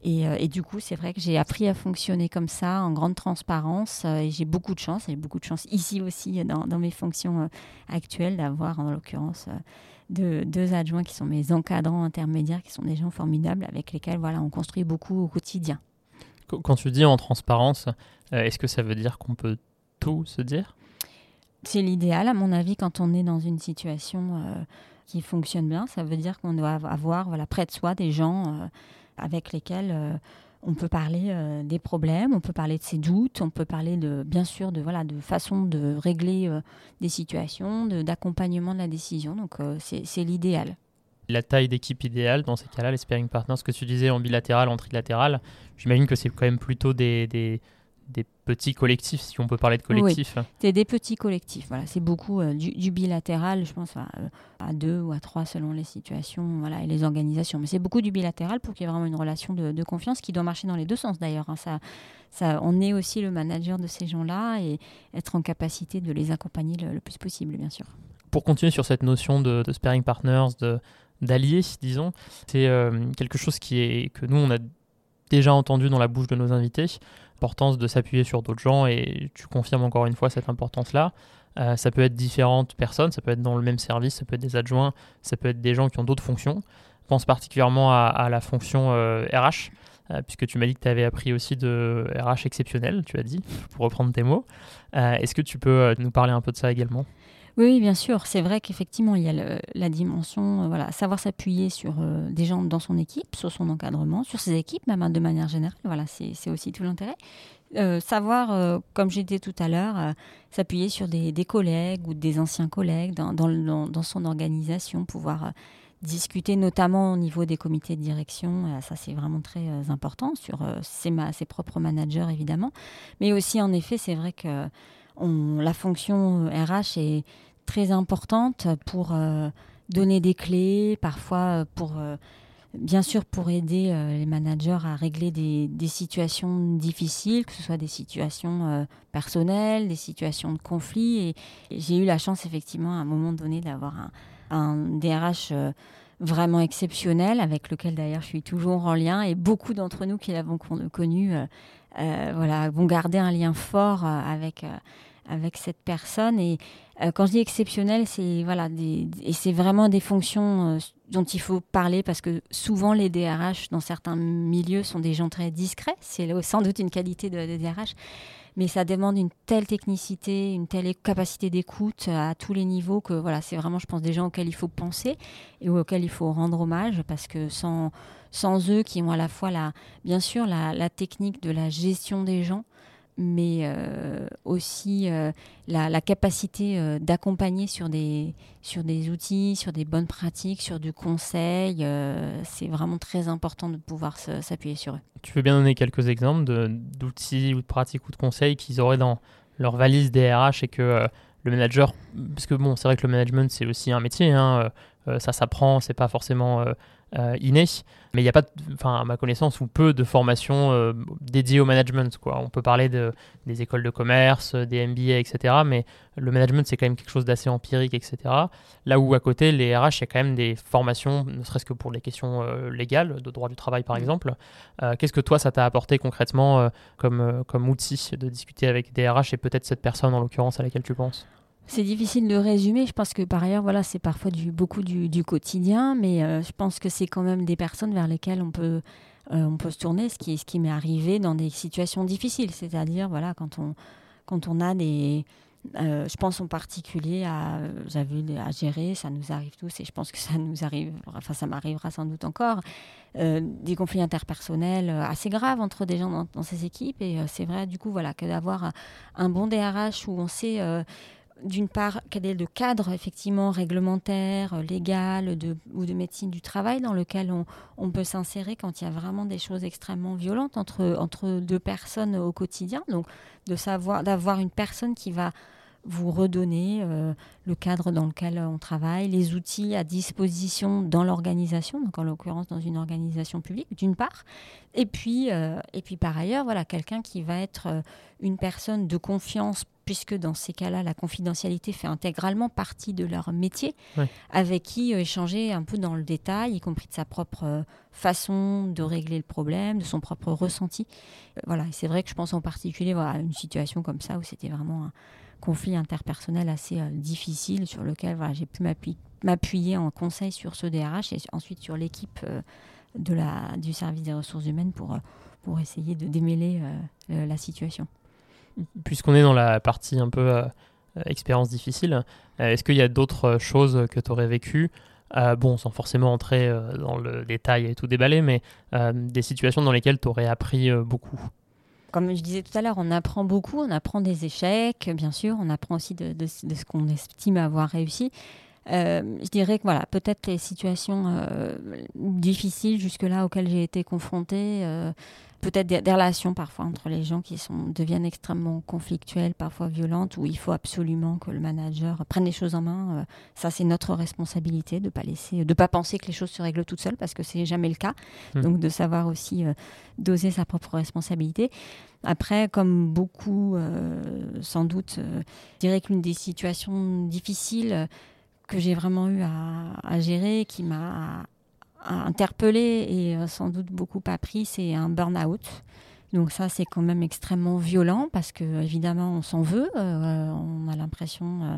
euh, et, du coup, c'est vrai que j'ai appris à fonctionner comme ça, en grande transparence. Euh, et j'ai beaucoup de chance, et beaucoup de chance ici aussi, dans, dans mes fonctions actuelles, d'avoir en l'occurrence deux, deux, adjoints qui sont mes encadrants intermédiaires, qui sont des gens formidables avec lesquels voilà, on construit beaucoup au quotidien. Quand tu dis en transparence, est-ce que ça veut dire qu'on peut tout se dire? C'est l'idéal, à mon avis, quand on est dans une situation euh, qui fonctionne bien. Ça veut dire qu'on doit avoir voilà, près de soi des gens euh, avec lesquels euh, on peut parler des problèmes, on peut parler de ses doutes, on peut parler de, bien sûr de, voilà, de façon de régler des situations, d'accompagnement de, la décision. Donc c'est l'idéal. La taille d'équipe idéale, dans ces cas-là, les sparring ce que tu disais en bilatéral, en trilatéral, j'imagine que c'est quand même plutôt des des petits collectifs, si on peut parler de collectifs. Oui, c'est des petits collectifs. Voilà, c'est beaucoup euh, du, bilatéral, je pense à, euh, à, deux ou à trois selon les situations, voilà, et les organisations. Mais c'est beaucoup du bilatéral pour qu'il y ait vraiment une relation de, confiance qui doit marcher dans les deux sens d'ailleurs. Hein. Ça, ça, on est aussi le manager de ces gens-là et être en capacité de les accompagner le, plus possible, bien sûr. Pour continuer sur cette notion de, de sparring partners, de d'alliés, disons, c'est euh, quelque chose qui est que nous on a déjà entendu dans la bouche de nos invités l'importance de s'appuyer sur d'autres gens et tu confirmes encore une fois cette importance-là. Euh, ça peut être différentes personnes, ça peut être dans le même service, ça peut être des adjoints, ça peut être des gens qui ont d'autres fonctions. Je pense particulièrement à, la fonction RH, euh, euh, puisque tu m'as dit que tu avais appris aussi de RH exceptionnel, tu as dit, pour reprendre tes mots. Est-ce que tu peux nous parler un peu de ça également? Oui, bien sûr. C'est vrai qu'effectivement, il y a la dimension, euh, voilà, savoir s'appuyer sur euh, des gens dans son équipe, sur son encadrement, sur ses équipes, même hein, de manière générale. Voilà, c'est aussi tout l'intérêt. Euh, savoir, comme dit tout à l'heure, s'appuyer sur des, collègues ou des anciens collègues dans, son organisation, pouvoir discuter notamment au niveau des comités de direction, ça c'est vraiment très important, sur ses, ses, propres managers évidemment, mais aussi en effet c'est vrai que la fonction RH est très importante pour euh, donner des clés, parfois euh, pour, euh, bien sûr, pour aider les managers à régler des, situations difficiles, que ce soit des situations personnelles, des situations de conflit. Et, j'ai eu la chance, effectivement, à un moment donné, d'avoir un, DRH vraiment exceptionnel, avec lequel d'ailleurs je suis toujours en lien, et beaucoup d'entre nous qui l'avons connu vont garder un lien fort avec, avec cette personne. Et euh, quand je dis exceptionnel, c'est voilà, vraiment des fonctions euh, dont il faut parler parce que souvent les DRH dans certains milieux sont des gens très discrets. C'est sans doute une qualité de, DRH, mais ça demande une telle technicité, une telle capacité d'écoute à tous les niveaux que voilà, c'est vraiment, je pense, des gens auxquels il faut penser et auxquels il faut rendre hommage parce que sans sans eux qui ont à la fois la, bien sûr la technique de la gestion des gens, mais euh, aussi euh, la, capacité euh, d'accompagner sur des, sur des outils, sur des bonnes pratiques, sur du conseil. c'est vraiment très important de pouvoir s'appuyer sur eux. Tu veux bien donner quelques exemples d'outils ou de pratiques ou de conseils qu'ils auraient dans leur valise DRH et que le manager, parce que bon, c'est vrai que le management c'est aussi un métier, hein, ça s'apprend, c'est pas forcément euh, inné, mais il n'y a pas, enfin à ma connaissance, ou peu de formations euh, dédiées au management. Quoi. On peut parler de, des écoles de commerce, des MBA, etc. Mais le management, c'est quand même quelque chose d'assez empirique, etc. Là où à côté, les RH, il y a quand même des formations, ne serait-ce que pour les questions euh, légales, de droit du travail par mmh. exemple. Qu'est-ce que toi, ça t'a apporté concrètement comme, comme outil de discuter avec des RH et peut-être cette personne en l'occurrence à laquelle tu penses? C'est difficile de résumer. Je pense que par ailleurs, voilà, c'est parfois beaucoup du, quotidien, mais euh, je pense que c'est quand même des personnes vers lesquelles on peut, euh, on peut se tourner, ce qui, ce qui m'est arrivé dans des situations difficiles. C'est-à-dire, voilà, quand on, quand on a des. Euh, je pense en particulier à, j'avais à gérer, ça nous arrive tous, et je pense que ça nous arrive, enfin ça m'arrivera sans doute encore, des conflits interpersonnels assez graves entre des gens dans, ces équipes. Et c'est vrai, du coup, voilà, que d'avoir un bon DRH où on sait d'une part, quel est le cadre effectivement réglementaire, euh, légal ou de médecine du travail dans lequel on, on peut s'insérer quand il y a vraiment des choses extrêmement violentes entre, entre deux personnes au quotidien? Donc, de savoir, d'avoir une personne qui va vous redonner euh, le cadre dans lequel on travaille, les outils à disposition dans l'organisation, donc en l'occurrence dans une organisation publique, d'une part, et puis, euh, et puis par ailleurs, voilà, quelqu'un qui va être une personne de confiance puisque dans ces cas-là, la confidentialité fait intégralement partie de leur métier, avec qui euh, échanger un peu dans le détail, y compris de sa propre euh, façon de régler le problème, de son propre ressenti. Euh, voilà, c'est vrai que je pense en particulier à une situation comme ça où c'était vraiment un conflit interpersonnel assez difficile sur lequel voilà, j'ai pu m'appuyer en conseil sur ce DRH et ensuite sur l'équipe la, du service des ressources humaines pour, pour essayer de démêler la situation. Puisqu'on est dans la partie un peu euh, expérience difficile, euh, est-ce qu'il y a d'autres choses que tu aurais vécues euh, bon, sans forcément entrer dans le détail et tout déballer, mais des situations dans lesquelles tu aurais appris beaucoup? Comme je disais tout à l'heure, on apprend beaucoup, on apprend des échecs, bien sûr, on apprend aussi de, ce qu'on estime avoir réussi. je dirais que voilà, peut-être les situations difficiles jusque-là auxquelles j'ai été confrontée, peut-être des, relations parfois entre les gens qui sont, deviennent extrêmement conflictuelles, parfois violentes, où il faut absolument que le manager prenne les choses en main. Euh, ça, c'est notre responsabilité de pas laisser, de pas penser que les choses se règlent toutes seules, parce que c'est jamais le cas. Mmh. Donc, de savoir aussi euh, doser sa propre responsabilité. Après, comme beaucoup, euh, sans doute, je dirais qu'une des situations difficiles que j'ai vraiment eu à, à gérer, qui m'a interpellé et euh, sans doute beaucoup appris, c'est un burn-out. Donc ça, c'est quand même extrêmement violent parce que évidemment, on s'en veut. Euh, on a l'impression euh,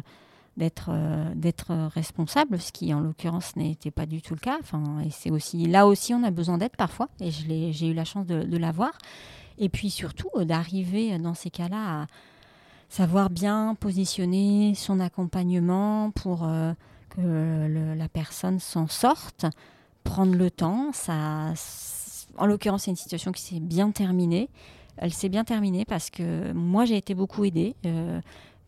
d'être d'être responsable, ce qui en l'occurrence n'était pas du tout le cas. Enfin, et c'est aussi là aussi, on a besoin d'aide parfois, et j'ai eu la chance de, de l'avoir. Et puis surtout d'arriver dans ces cas-là à savoir bien positionner son accompagnement pour que la personne s'en sorte prendre le temps. Ça, en l'occurrence, c'est une situation qui s'est bien terminée. Elle s'est bien terminée parce que moi, j'ai été beaucoup aidée. Euh,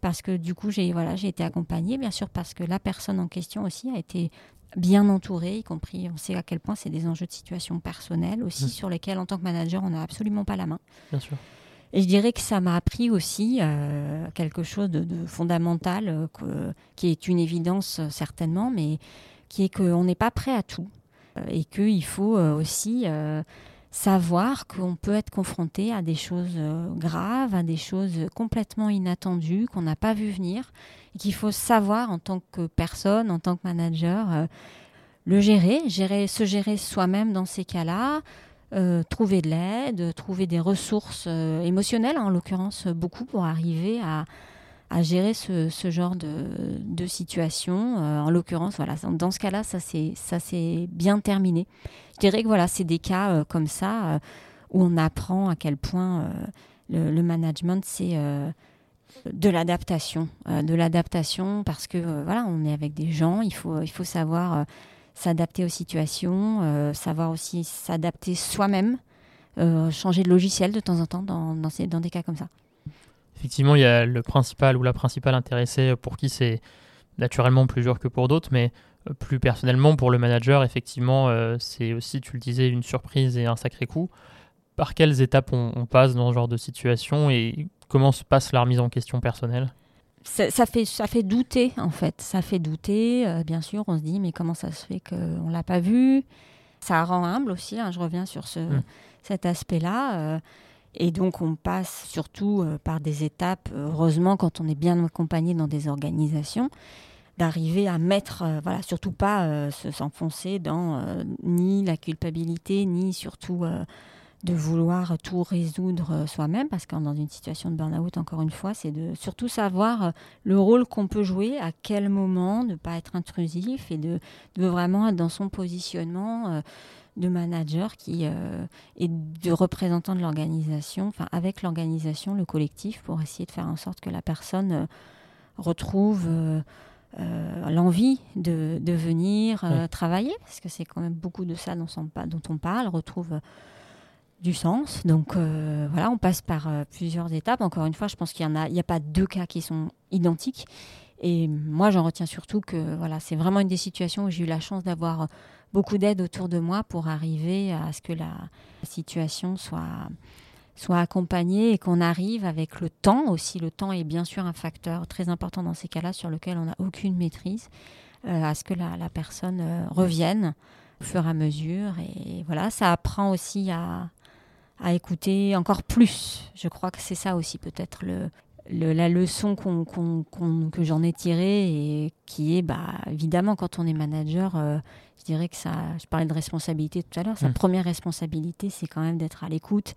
parce que du coup, j'ai voilà, été accompagnée, bien sûr, parce que la personne en question aussi a été bien entourée, y compris, on sait à quel point c'est des enjeux de situation personnelle aussi, mmh. sur lesquels, en tant que manager, on n'a absolument pas la main. Bien sûr. Et je dirais que ça m'a appris aussi euh, quelque chose de, fondamental, euh, qui est une évidence certainement, mais qui est qu'on n'est pas prêt à tout. Euh, et qu'il faut euh, aussi euh, savoir qu'on peut être confronté à des choses graves, à des choses complètement inattendues qu'on n'a pas vu venir, et qu'il faut savoir en tant que personne, en tant que manager, le gérer, gérer, se gérer soi-même dans ces cas-là, trouver de l'aide, trouver des ressources émotionnelles, en l'occurrence beaucoup, pour arriver à, à gérer ce, ce genre de, de situation. Euh, en l'occurrence, voilà, dans ce cas-là, ça s'est bien terminé. Je dirais que voilà, c'est des cas euh, comme ça euh, où on apprend à quel point le, management, c'est de l'adaptation. de l'adaptation parce que voilà, on est avec des gens, il faut, il faut savoir s'adapter aux situations, savoir aussi s'adapter soi-même, changer de logiciel de temps en temps dans, dans, des cas comme ça effectivement, il y a le principal ou la principale intéressée pour qui c'est naturellement plus dur que pour d'autres, mais euh, plus personnellement pour le manager, effectivement, euh, c'est aussi, tu le disais, une surprise et un sacré coup. Par quelles étapes on, passe dans ce genre de situation et comment se passe la remise en question personnelle? Ça, fait, ça fait douter, en fait. Ça fait douter, euh, bien sûr. On se dit, mais comment ça se fait qu'on ne l'a pas vu? Ça rend humble aussi. Hein, je reviens sur ce, mmh. cet aspect-là. Et donc on passe surtout euh, par des étapes, euh, heureusement quand on est bien accompagné dans des organisations, d'arriver à mettre, euh, voilà, surtout pas s'enfoncer dans ni la culpabilité, ni surtout de vouloir tout résoudre soi-même, parce que dans une situation de burn-out, encore une fois, c'est de surtout savoir le rôle qu'on peut jouer, à quel moment, ne pas être intrusif et de vraiment être dans son positionnement de manager qui euh, et de représentants de l'organisation, enfin avec l'organisation, le collectif, pour essayer de faire en sorte que la personne euh, retrouve euh, l'envie de, de venir travailler, parce que c'est quand même beaucoup de ça dont on, dont on parle, retrouve du sens. Donc voilà, on passe par plusieurs étapes. Encore une fois, je pense qu'il n'y a, il a pas deux cas qui sont identiques. Et moi, j'en retiens surtout que voilà, c'est vraiment une des situations où j'ai eu la chance d'avoir beaucoup d'aide autour de moi pour arriver à ce que la situation soit, soit accompagnée et qu'on arrive avec le temps aussi. Le temps est bien sûr un facteur très important dans ces cas-là sur lequel on n'a aucune maîtrise, euh, à ce que la, personne euh, revienne au fur et à mesure. Et voilà, ça apprend aussi à, à écouter encore plus. Je crois que c'est ça aussi peut-être le, la leçon que j'en ai tirée et qui est, bah, évidemment, quand on est manager, euh, je dirais que ça, je parlais de responsabilité tout à l'heure, sa mm. première responsabilité, c'est quand même d'être à l'écoute,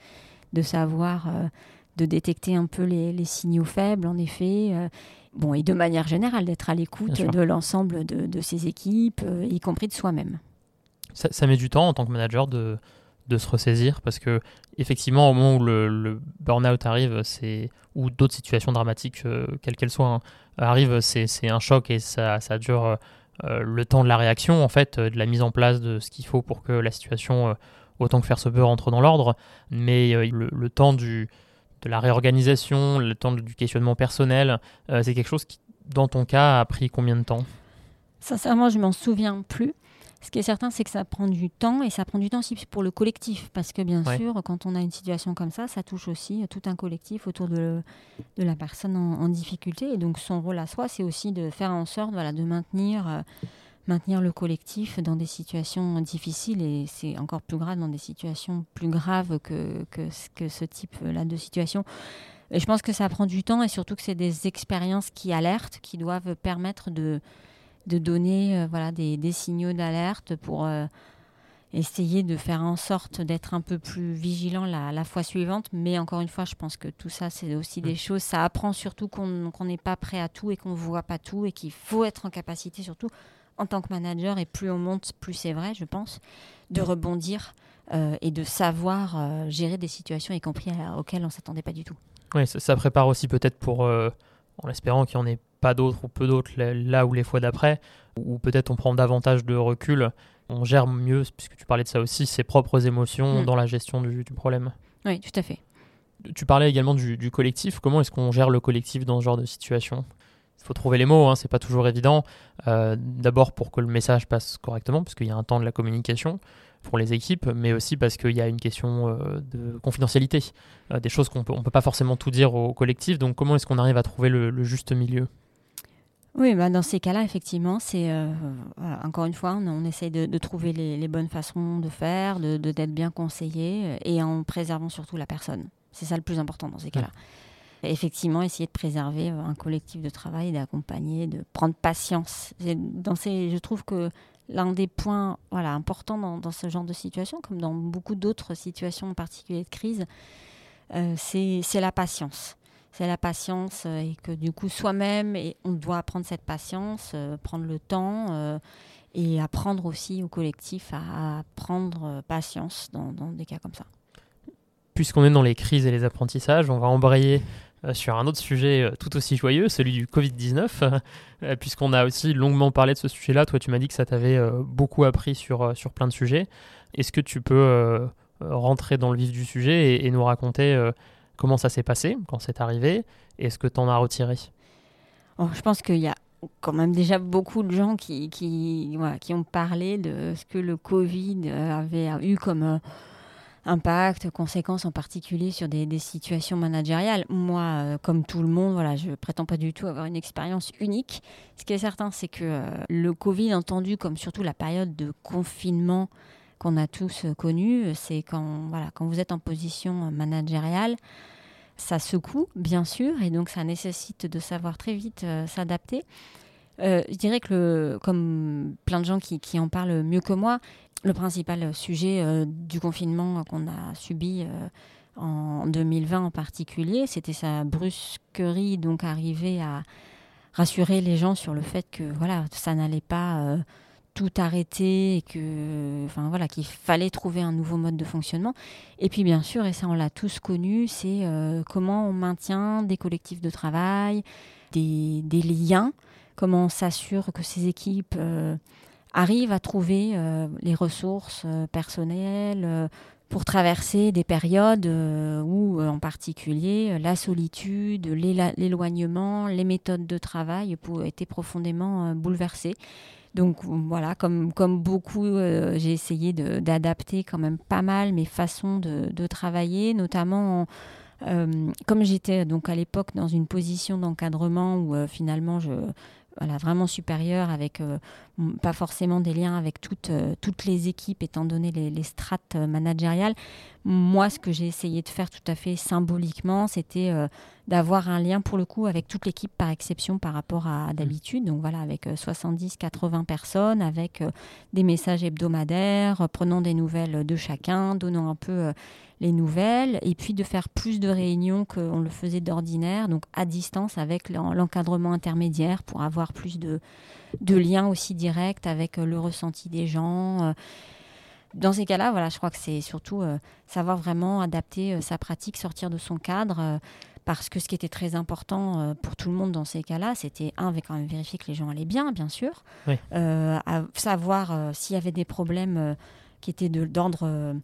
de savoir, euh, de détecter un peu les, signaux faibles, en effet. Euh, bon, et de manière générale, d'être à l'écoute de l'ensemble de, ses équipes, y compris de soi-même. ça, met du temps en tant que manager de, de se ressaisir parce que effectivement au moment où le, burn-out arrive ou d'autres situations dramatiques euh, quelles qu'elles soient hein, arrivent c'est un choc et ça, ça dure euh, le temps de la réaction en fait de la mise en place de ce qu'il faut pour que la situation euh, autant que faire se peut rentre dans l'ordre mais le, temps du de la réorganisation le temps du questionnement personnel c'est quelque chose qui dans ton cas a pris combien de temps? Sincèrement, je m'en souviens plus. Ce qui est certain, c'est que ça prend du temps et ça prend du temps aussi pour le collectif. Parce que bien sûr, quand on a une situation comme ça, ça touche aussi tout un collectif autour de, de la personne en, difficulté. Et donc son rôle à soi, c'est aussi de faire en sorte voilà, de maintenir, euh, maintenir le collectif dans des situations difficiles. Et c'est encore plus grave dans des situations plus graves que, que, que ce type-là de situation. Et je pense que ça prend du temps et surtout que c'est des expériences qui alertent, qui doivent permettre de de donner euh, voilà, des, signaux d'alerte pour euh, essayer de faire en sorte d'être un peu plus vigilant la, fois suivante. Mais encore une fois, je pense que tout ça, c'est aussi des mm. choses. Ça apprend surtout qu'on n'est pas prêt à tout et qu'on ne voit pas tout et qu'il faut être en capacité, surtout en tant que manager. Et plus on monte, plus c'est vrai, je pense, de mm. rebondir euh, et de savoir gérer des situations, y compris auxquelles on ne s'attendait pas du tout. Oui, ça, prépare aussi peut-être pour, en espérant qu'il y en ait pas d'autres ou peu d'autres là ou les fois d'après, ou peut-être on prend davantage de recul, on gère mieux, puisque tu parlais de ça aussi, ses propres émotions mm. dans la gestion du, problème. Oui, tout à fait. Tu parlais également du, collectif. Comment est-ce qu'on gère le collectif dans ce genre de situation? Il faut trouver les mots, hein, c'est pas toujours évident. Euh, d'abord pour que le message passe correctement, parce qu'il y a un temps de la communication pour les équipes, mais aussi parce qu'il y a une question euh, de confidentialité, euh, des choses qu'on ne peut pas forcément tout dire au collectif. Donc comment est-ce qu'on arrive à trouver le juste milieu? Oui, bah dans ces cas-là, effectivement, c'est euh, encore une fois, on, essaye de, trouver les, bonnes façons de faire, de d'être bien conseillé euh, et en préservant surtout la personne. C'est ça le plus important dans ces cas-là. Effectivement, essayer de préserver euh, un collectif de travail, d'accompagner, de prendre patience. Dans ces, je trouve que l'un des points voilà, importants dans, dans, ce genre de situation, comme dans beaucoup d'autres situations, en particulier de crise, c'est la patience c'est la patience euh, et que du coup soi-même, on doit apprendre cette patience, euh, prendre le temps euh, et apprendre aussi au collectif à, prendre patience dans, des cas comme ça. Puisqu'on est dans les crises et les apprentissages, on va embrayer sur un autre sujet tout aussi joyeux, celui du Covid-19, puisqu'on a aussi longuement parlé de ce sujet-là. Toi, tu m'as dit que ça t'avait beaucoup appris sur, sur plein de sujets. Est-ce que tu peux rentrer dans le vif du sujet et, et nous raconter Comment ça s'est passé quand c'est arrivé et ce que tu en as retiré? Oh, Je pense qu'il y a quand même déjà beaucoup de gens qui, qui, qui ont parlé de ce que le Covid euh, avait eu comme euh, impact, conséquences en particulier sur des, situations managériales. Moi, euh, comme tout le monde, voilà, je prétends pas du tout avoir une expérience unique. Ce qui est certain, c'est que le Covid, entendu comme surtout la période de confinement qu'on a tous connu, c'est quand, voilà, quand vous êtes en position managériale, ça secoue, bien sûr, et donc ça nécessite de savoir très vite euh, s'adapter. Euh, je dirais que, comme plein de gens qui, qui, en parlent mieux que moi, le principal sujet euh, du confinement qu'on a subi en 2020 en particulier, c'était sa brusquerie, donc arriver à rassurer les gens sur le fait que voilà, ça n'allait pas tout arrêter et que, enfin voilà, qu'il fallait trouver un nouveau mode de fonctionnement. Et puis bien sûr, et ça on l'a tous connu, c'est euh, comment on maintient des collectifs de travail, des, des liens, comment on s'assure que ces équipes euh, arrivent à trouver euh, les ressources personnelles pour traverser des périodes où, en particulier, la solitude, l'éloignement, les méthodes de travail étaient profondément bouleversées. Donc voilà, comme, beaucoup, j'ai essayé d'adapter quand même pas mal mes façons de, travailler, notamment en, euh, comme j'étais donc à l'époque dans une position d'encadrement où euh, finalement je voilà, vraiment supérieure avec euh, pas forcément des liens avec toutes, toutes les équipes étant donné les, les strates managériales. Moi, ce que j'ai essayé de faire tout à fait symboliquement, c'était d'avoir un lien pour le coup avec toute l'équipe par exception par rapport à, mmh. d'habitude. Donc voilà, avec 70-80 personnes, avec des messages hebdomadaires, prenant des nouvelles de chacun, donnant un peu les nouvelles, et puis de faire plus de réunions qu'on le faisait d'ordinaire, donc à distance avec l'encadrement intermédiaire pour avoir plus de, de liens aussi directs avec euh, le ressenti des gens. Euh. Dans ces cas-là, voilà, je crois que c'est surtout euh, savoir vraiment adapter sa pratique, sortir de son cadre parce que ce qui était très important pour tout le monde dans ces cas-là, c'était un, quand même vérifier que les gens allaient bien, bien sûr, savoir s'il y avait des problèmes qui étaient d'ordre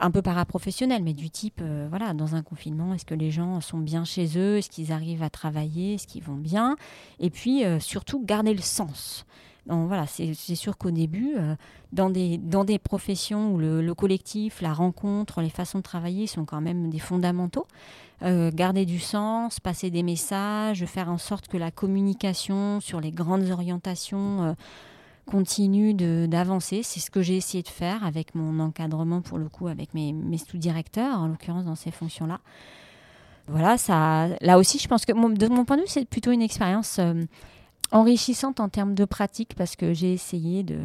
un peu paraprofessionnel, mais du type, euh, voilà, dans un confinement, est-ce que les gens sont bien chez eux? Est-ce qu'ils arrivent à travailler? Est-ce qu'ils vont bien? Et puis, euh, surtout, garder le sens. Donc, voilà, c'est sûr qu'au début, euh, dans, des, dans des professions où le, collectif, la rencontre, les façons de travailler sont quand même des fondamentaux, garder du sens, passer des messages, faire en sorte que la communication sur les grandes orientations continue d'avancer. C'est ce que j'ai essayé de faire avec mon encadrement, pour le coup, avec mes, sous-directeurs, en l'occurrence dans ces fonctions-là. Voilà, ça, là aussi, je pense que de mon point de vue, c'est plutôt une expérience euh, enrichissante en termes de pratique parce que j'ai essayé de,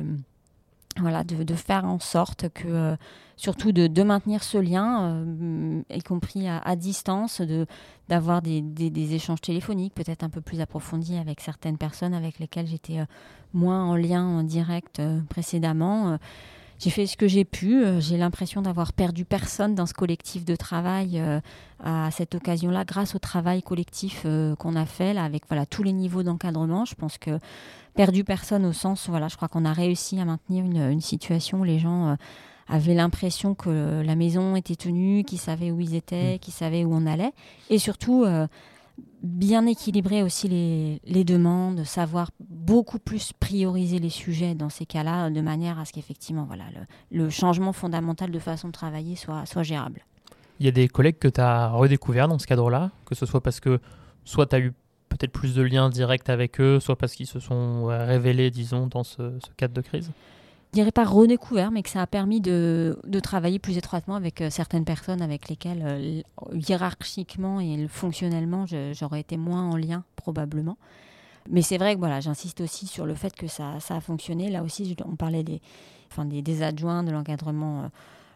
voilà, de, faire en sorte que, euh, surtout de, maintenir ce lien, euh, y compris à, distance, de, d'avoir des, des, échanges téléphoniques peut-être un peu plus approfondis avec certaines personnes avec lesquelles j'étais euh, moins en lien en direct précédemment. J'ai fait ce que j'ai pu. J'ai l'impression d'avoir perdu personne dans ce collectif de travail à cette occasion-là, grâce au travail collectif qu'on a fait là, avec voilà, tous les niveaux d'encadrement. Je pense que perdu personne au sens, voilà, je crois qu'on a réussi à maintenir une, situation où les gens euh, avaient l'impression que la maison était tenue, qu'ils savaient où ils étaient, mm. qu'ils savaient où on allait, et surtout euh, bien équilibrer aussi les, demandes, savoir beaucoup plus prioriser les sujets dans ces cas-là, de manière à ce qu'effectivement, voilà, le, changement fondamental de façon de travailler soit, gérable. Il y a des collègues que tu as redécouverts dans ce cadre-là, que ce soit parce que soit tu as eu peut-être plus de liens directs avec eux, soit parce qu'ils se sont révélés, disons, dans ce, cadre de crise? Dirais pas redécouvert, mais que ça a permis de, travailler plus étroitement avec euh, certaines personnes avec lesquelles, euh, hiérarchiquement et fonctionnellement, j'aurais été moins en lien, probablement. Mais c'est vrai que voilà, j'insiste aussi sur le fait que ça, a fonctionné. Là aussi, on parlait des adjoints, de l'encadrement. Euh,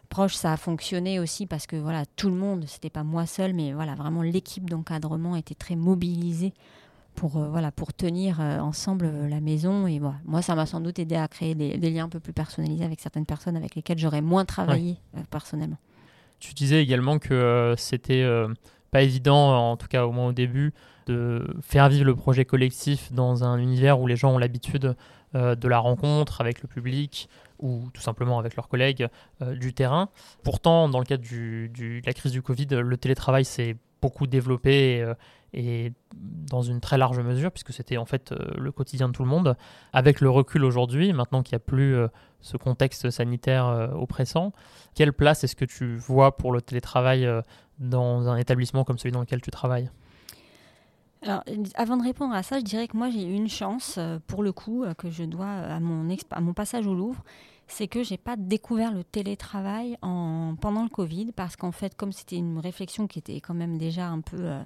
proche, ça a fonctionné aussi parce que voilà, tout le monde, c'était pas moi seul, mais voilà, vraiment l'équipe d'encadrement était très mobilisée pour, euh, voilà, pour tenir euh, ensemble euh, la maison. Et voilà, moi, ça m'a sans doute aidé à créer des, liens un peu plus personnalisés avec certaines personnes avec lesquelles j'aurais moins travaillé personnellement. Tu disais également que c'était pas évident, en tout cas au moins au début, de faire vivre le projet collectif dans un univers où les gens ont l'habitude de la rencontre avec le public, ou tout simplement avec leurs collègues euh, du terrain. Pourtant, dans le cadre du, de la crise du Covid, le télétravail s'est beaucoup développé euh, et, dans une très large mesure, puisque c'était en fait euh, le quotidien de tout le monde. Avec le recul aujourd'hui, maintenant qu'il n'y a plus ce contexte sanitaire oppressant, quelle place est-ce que tu vois pour le télétravail dans un établissement comme celui dans lequel tu travailles? Alors, avant de répondre à ça, je dirais que moi j'ai une chance, euh, pour le coup, euh, que je dois à mon, à mon passage au Louvre, c'est que j'ai pas découvert le télétravail en, pendant le Covid, parce qu'en fait, comme c'était une réflexion qui était quand même déjà un peu euh,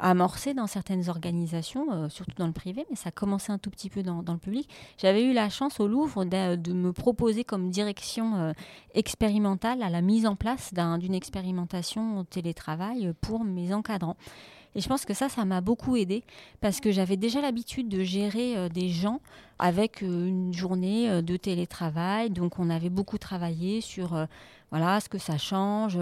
amorcée dans certaines organisations, surtout dans le privé, mais ça commençait un tout petit peu dans, le public, j'avais eu la chance au Louvre de, de me proposer comme direction expérimentale à la mise en place d'une expérimentation au télétravail pour mes encadrants. Et je pense que ça, ça m'a beaucoup aidé parce que j'avais déjà l'habitude de gérer euh, des gens avec euh, une journée euh, de télétravail. Donc, on avait beaucoup travaillé sur voilà ce que ça change,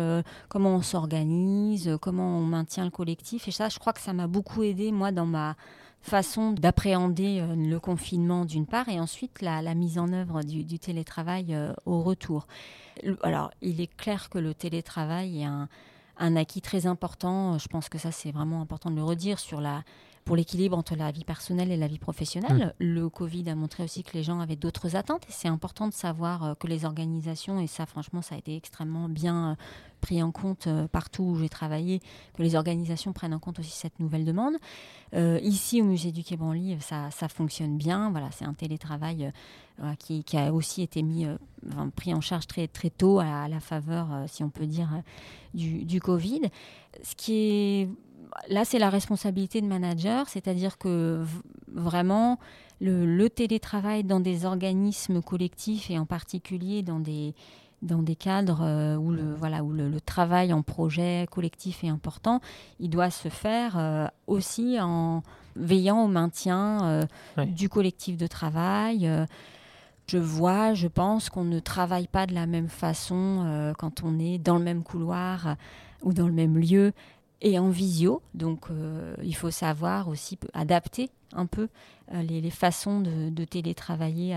comment on s'organise, comment on maintient le collectif. Et ça, je crois que ça m'a beaucoup aidé moi dans ma façon d'appréhender le confinement d'une part et ensuite la, mise en œuvre du, télétravail au retour. Alors, il est clair que le télétravail est un, un acquis très important. Je pense que ça, c'est vraiment important de le redire sur la, pour l'équilibre entre la vie personnelle et la vie professionnelle. Mm. Le Covid a montré aussi que les gens avaient d'autres attentes et c'est important de savoir euh, que les organisations, et ça franchement ça a été extrêmement bien euh, pris en compte euh, partout où j'ai travaillé, que les organisations prennent en compte aussi cette nouvelle demande. ici au musée du Quai Branly, ça, ça fonctionne bien. Voilà, c'est un télétravail qui, a aussi été mis, pris en charge très, très tôt à, la faveur, si on peut dire, du, du Covid. Ce qui est là, c'est la responsabilité de manager, c'est-à-dire que vraiment, le, télétravail dans des organismes collectifs et en particulier dans des, dans des cadres euh, où, le, voilà, où le, travail en projet collectif est important, il doit se faire euh, aussi en veillant au maintien euh, du collectif de travail. je vois, je pense qu'on ne travaille pas de la même façon quand on est dans le même couloir ou dans le même lieu et en visio. Donc, euh, il faut savoir aussi adapter un peu euh, les, façons de, télétravailler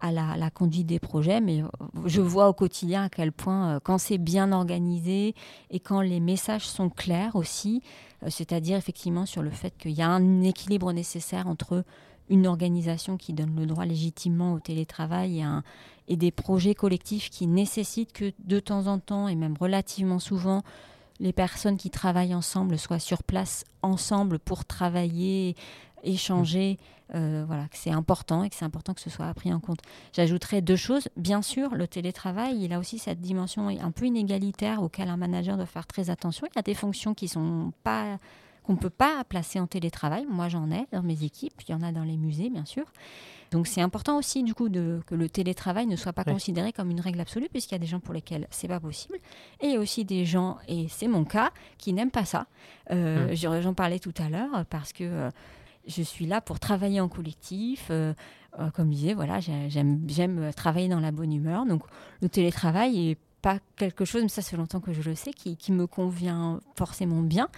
à, la, conduite des projets. Mais euh, je vois au quotidien à quel point, quand c'est bien organisé et quand les messages sont clairs aussi, c'est-à-dire effectivement sur le fait qu'il y a un équilibre nécessaire entre une organisation qui donne le droit légitimement au télétravail et des projets collectifs qui nécessitent que de temps en temps et même relativement souvent, les personnes qui travaillent ensemble soient sur place ensemble pour travailler, échanger. Euh, voilà, que c'est important et que c'est important que ce soit pris en compte. J'ajouterais deux choses. Bien sûr, le télétravail, il a aussi cette dimension un peu inégalitaire auquel un manager doit faire très attention. Il y a des fonctions qui sont pas qu'on ne peut pas placer en télétravail. Moi, j'en ai dans mes équipes. Il y en a dans les musées, bien sûr. Donc c'est important aussi du coup de, que le télétravail ne soit pas considéré comme une règle absolue puisqu'il y a des gens pour lesquels c'est pas possible et il y a aussi des gens et c'est mon cas qui n'aiment pas ça. Euh, mmh. J'en parlais tout à l'heure parce que euh, je suis là pour travailler en collectif. Euh, comme je disais, voilà, j'aime travailler dans la bonne humeur. Donc le télétravail est pas quelque chose, mais ça c'est longtemps que je le sais, qui, me convient forcément bien.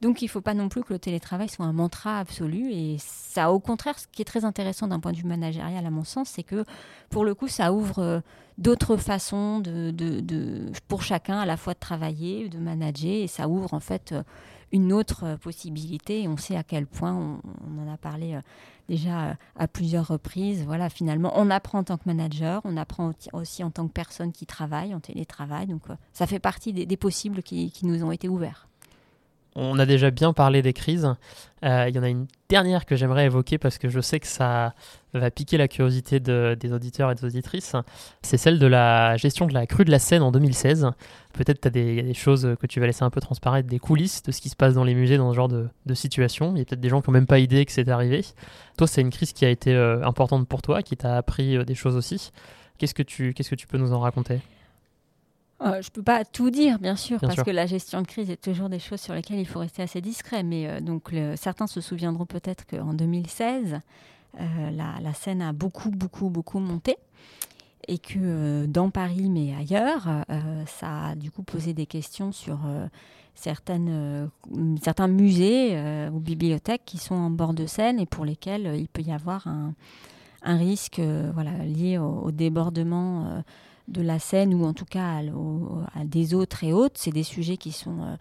Donc il ne faut pas non plus que le télétravail soit un mantra absolu. Et ça, au contraire, ce qui est très intéressant d'un point de vue managérial, à mon sens, c'est que pour le coup, ça ouvre euh, d'autres façons de, de, pour chacun à la fois de travailler, de manager, et ça ouvre en fait euh, une autre euh, possibilité. On sait à quel point, on, en a parlé déjà euh, à plusieurs reprises. Voilà, finalement, on apprend en tant que manager, on apprend aussi en tant que personne qui travaille, en télétravail. Donc, euh, ça fait partie des, possibles qui, nous ont été ouverts. On a déjà bien parlé des crises. Euh, il y en a une dernière que j'aimerais évoquer parce que je sais que ça va piquer la curiosité des auditeurs et des auditrices. C'est celle de la gestion de la crue de la Seine en 2016. Peut-être tu as des, choses que tu vas laisser un peu transparaître, des coulisses de ce qui se passe dans les musées dans ce genre de, situation. Il y a peut-être des gens qui n'ont même pas idée que c'est arrivé. Toi, c'est une crise qui a été euh, importante pour toi, qui t'a appris euh, des choses aussi. Qu'est-ce que tu, qu'est-ce que tu peux nous en raconter? Euh, je ne peux pas tout dire, bien sûr, parce que la gestion de crise est toujours des choses sur lesquelles il faut rester assez discret. Mais euh, donc, certains se souviendront peut-être qu'en 2016, euh, la, la, scène a beaucoup, beaucoup, beaucoup monté. Et que dans Paris, mais ailleurs, ça a du coup posé des questions sur certaines, certains musées ou bibliothèques qui sont en bord de Seine et pour lesquels il peut y avoir un, un risque voilà, lié au, au débordement de la scène ou en tout cas à, des autres et autres. C'est des sujets qui sont euh,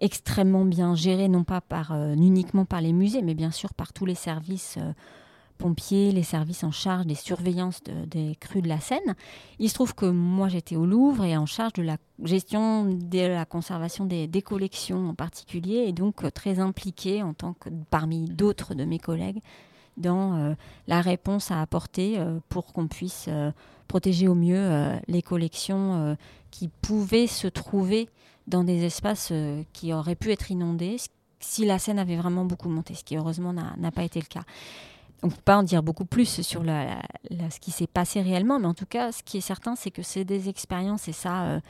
extrêmement bien gérés, non pas par, euh, uniquement par les musées, mais bien sûr par tous les services euh, pompiers, les services en charge des surveillances des crues de la Seine. Il se trouve que moi j'étais au Louvre et en charge de la gestion de la conservation des, des collections en particulier et donc très impliquée en tant que parmi d'autres de mes collègues dans la réponse à apporter pour qu'on puisse protéger au mieux euh, les collections euh, qui pouvaient se trouver dans des espaces euh, qui auraient pu être inondés si la Seine avait vraiment beaucoup monté, ce qui heureusement n'a pas été le cas. On ne peut pas en dire beaucoup plus sur ce qui s'est passé réellement, mais en tout cas, ce qui est certain, c'est que c'est des expériences et ça,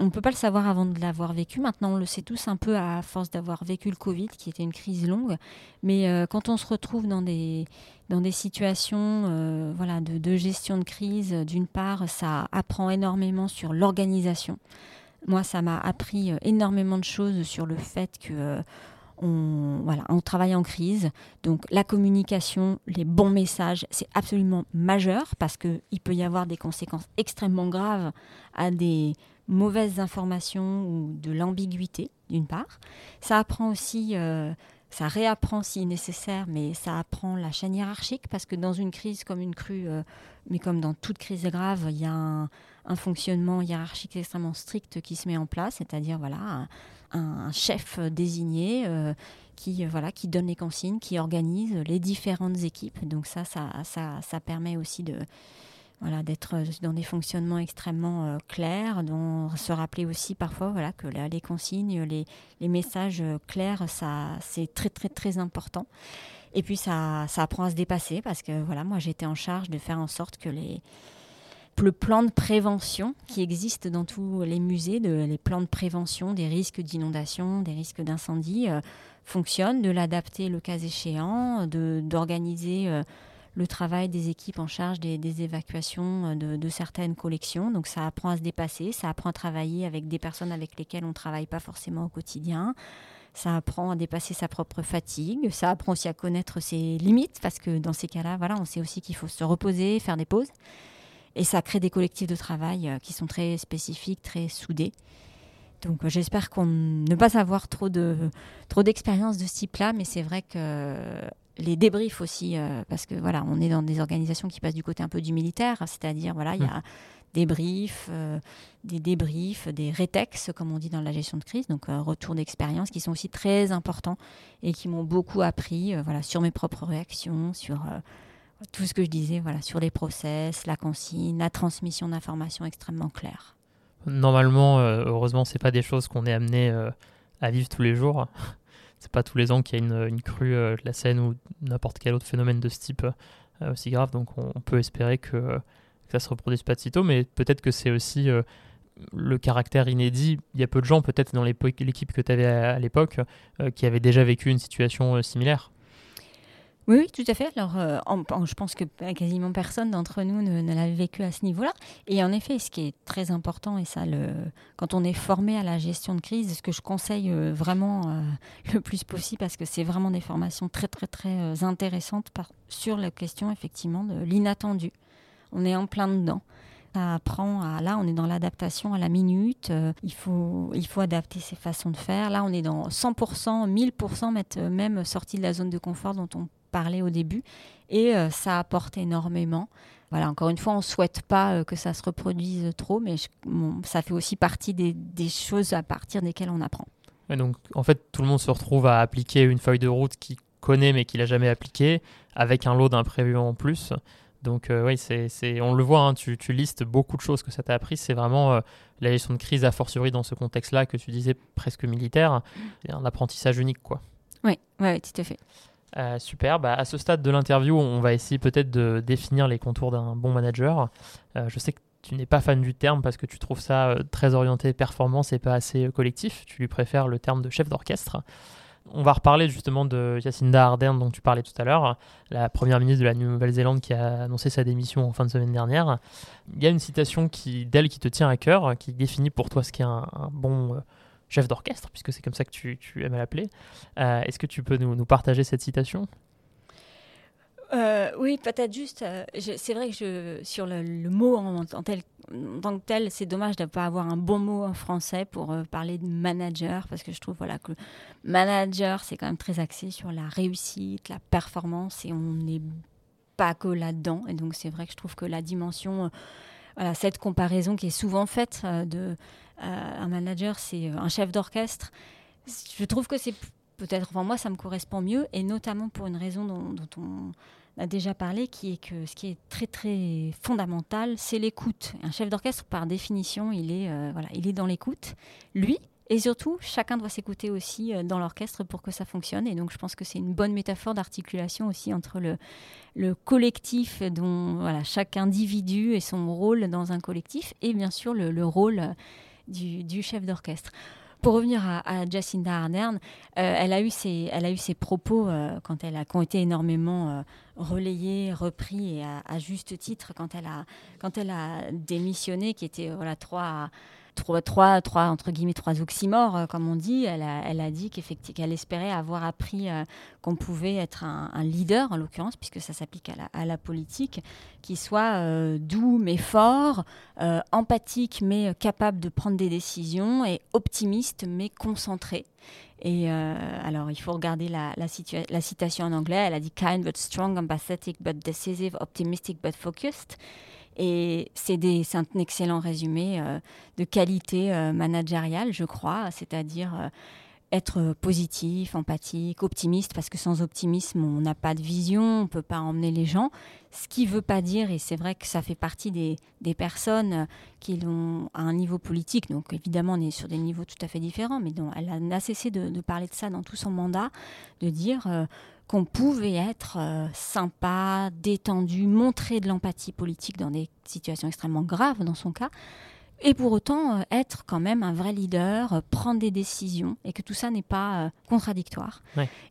on ne peut pas le savoir avant de l'avoir vécu. Maintenant, on le sait tous un peu à force d'avoir vécu le Covid, qui était une crise longue. Mais euh, quand on se retrouve dans des, dans des situations euh, voilà, de, gestion de crise, d'une part, ça apprend énormément sur l'organisation. Moi, ça m'a appris euh, énormément de choses sur le fait que on, voilà, on travaille en crise. Donc la communication, les bons messages, c'est absolument majeur parce qu'il peut y avoir des conséquences extrêmement graves à des mauvaises informations ou de l'ambiguïté, d'une part. Ça apprend aussi, euh, ça réapprend si nécessaire, mais ça apprend la chaîne hiérarchique parce que dans une crise comme une crue, euh, mais comme dans toute crise grave, il y a un, fonctionnement hiérarchique extrêmement strict qui se met en place, c'est-à-dire voilà un, chef désigné euh, qui voilà qui donne les consignes, qui organise les différentes équipes. Donc ça, ça, ça, ça permet aussi de voilà, d'être dans des fonctionnements extrêmement euh, clairs, dont se rappeler aussi parfois voilà, que les consignes, les, les messages clairs, ça, c'est très très très important. Et puis ça, ça apprend à se dépasser parce que voilà, moi j'étais en charge de faire en sorte que les, le plan de prévention qui existe dans tous les musées, de, les plans de prévention des risques d'inondation, des risques d'incendie, euh, fonctionnent, de l'adapter le cas échéant, d'organiser euh, le travail des équipes en charge des, évacuations euh, de, certaines collections. Donc ça apprend à se dépasser, ça apprend à travailler avec des personnes avec lesquelles on ne travaille pas forcément au quotidien. Ça apprend à dépasser sa propre fatigue. Ça apprend aussi à connaître ses limites parce que dans ces cas-là, voilà, on sait aussi qu'il faut se reposer, faire des pauses. Et ça crée des collectifs de travail euh, qui sont très spécifiques, très soudés. Donc euh, j'espère qu'on ne pas avoir trop de trop d'expérience de ce type-là, mais c'est vrai que les débriefs aussi, euh, parce que voilà, on est dans des organisations qui passent du côté un peu du militaire, c'est-à-dire voilà, il y a mmh des briefs, euh, des débriefs, des rétex, comme on dit dans la gestion de crise, donc euh, retour d'expérience, qui sont aussi très importants et qui m'ont beaucoup appris voilà, sur mes propres réactions, sur tout ce que je disais, voilà, sur les process, la consigne, la transmission d'informations extrêmement claires. Normalement, heureusement, c'est pas des choses qu'on est amené à vivre tous les jours. C'est pas tous les ans qu'il y a une, crue de la Seine ou n'importe quel autre phénomène de ce type aussi grave, donc on peut espérer que ça se reproduise pas de sitôt, mais peut-être que c'est aussi euh, le caractère inédit. Il y a peu de gens, peut-être dans l'équipe que tu avais à, l'époque, euh, qui avaient déjà vécu une situation euh, similaire. Oui, tout à fait. Alors, je pense que quasiment personne d'entre nous ne, l'avait vécu à ce niveau-là. Et en effet, ce qui est très important, et ça, quand on est formé à la gestion de crise, ce que je conseille vraiment le plus possible, parce que c'est vraiment des formations très, très, très intéressantes sur la question, effectivement, de l'inattendu on est en plein dedans. Ça apprend là, on est dans l'adaptation à la minute. Euh, il, faut, il faut adapter ses façons de faire. Là, on est dans 100%, 1000% mettre, euh, même sorti de la zone de confort dont on parlait au début. Et euh, ça apporte énormément. Voilà, encore une fois, on ne souhaite pas que ça se reproduise trop, mais ça fait aussi partie des, choses à partir desquelles on apprend. donc, en fait, tout le monde se retrouve à appliquer une feuille de route qu'il connaît mais qu'il n'a jamais appliquée, avec un lot d'imprévus en plus. Donc euh, oui, c'est, on le voit, hein, tu, listes beaucoup de choses que ça t'a appris. C'est vraiment euh, la gestion de crise, a fortiori dans ce contexte-là que tu disais presque militaire. C'est un apprentissage unique, quoi. Oui, ouais, tout à fait. Euh, super. Bah, à ce stade de l'interview, on va essayer peut-être de définir les contours d'un bon manager. je sais que tu n'es pas fan du terme parce que tu trouves ça très orienté performance et pas assez collectif. Tu lui préfères le terme de chef d'orchestre. On va reparler justement de Jacinda Ardern dont tu parlais tout à l'heure, la première ministre de la Nouvelle-Zélande qui a annoncé sa démission en fin de semaine dernière. Il y a une citation d'elle qui te tient à cœur, qui définit pour toi ce qu'est un, bon euh, chef d'orchestre, puisque c'est comme ça que tu, aimes l'appeler. Euh, est-ce que tu peux nous partager cette citation? Euh, oui, peut-être juste. Euh, c'est vrai que je, sur le, mot en, tant que tel, c'est dommage de ne pas avoir un bon mot en français pour parler de manager, parce que je trouve voilà, que manager, c'est quand même très axé sur la réussite, la performance, et on n'est pas que là-dedans. Et donc, c'est vrai que je trouve que la dimension, voilà, cette comparaison qui est souvent faite de un manager, c'est un chef d'orchestre. Je trouve que c'est peut-être, enfin moi, ça me correspond mieux, et notamment pour une raison dont, on a déjà parlé, qui est que ce qui est très très fondamental, c'est l'écoute. Un chef d'orchestre, par définition, il est, euh, voilà, il est dans l'écoute. Lui, et surtout, chacun doit s'écouter aussi euh, dans l'orchestre pour que ça fonctionne. Et donc, je pense que c'est une bonne métaphore d'articulation aussi entre le, le collectif, dont chaque individu et son rôle dans un collectif, et bien sûr le, le rôle du, du chef d'orchestre pour revenir à, Jacinda Ardern, euh, elle, a eu ses, elle a eu ses propos euh, quand elle a, qui ont été énormément euh, relayés, repris, et à, juste titre, quand elle a, quand elle a démissionné, qui était voilà, trois, trois, entre guillemets, trois oxymores, euh, comme on dit. Elle a, elle a dit qu'elle espérait avoir appris euh, qu'on pouvait être un, leader, en l'occurrence, puisque ça s'applique à la, politique, qui soit euh, doux mais fort, empathique mais capable de prendre des décisions, et optimiste mais concentré. Et alors, il faut regarder la, citation en anglais. Elle a dit kind but strong, empathetic but decisive, optimistic but focused. Et c'est un excellent résumé euh, de qualité euh, managériale, je crois, c'est-à-dire euh, être positif, empathique, optimiste, parce que sans optimisme, on n'a pas de vision, on ne peut pas emmener les gens. Ce qui ne veut pas dire, et c'est vrai que ça fait partie des, personnes qui l'ont à un niveau politique, donc évidemment on est sur des niveaux tout à fait différents, mais dont elle n'a cessé de, parler de ça dans tout son mandat, de dire qu'on pouvait être euh, sympa, détendu, montrer de l'empathie politique dans des situations extrêmement graves dans son cas, et pour autant euh, être quand même un vrai leader, euh, prendre des décisions, et que tout ça n'est pas contradictoire.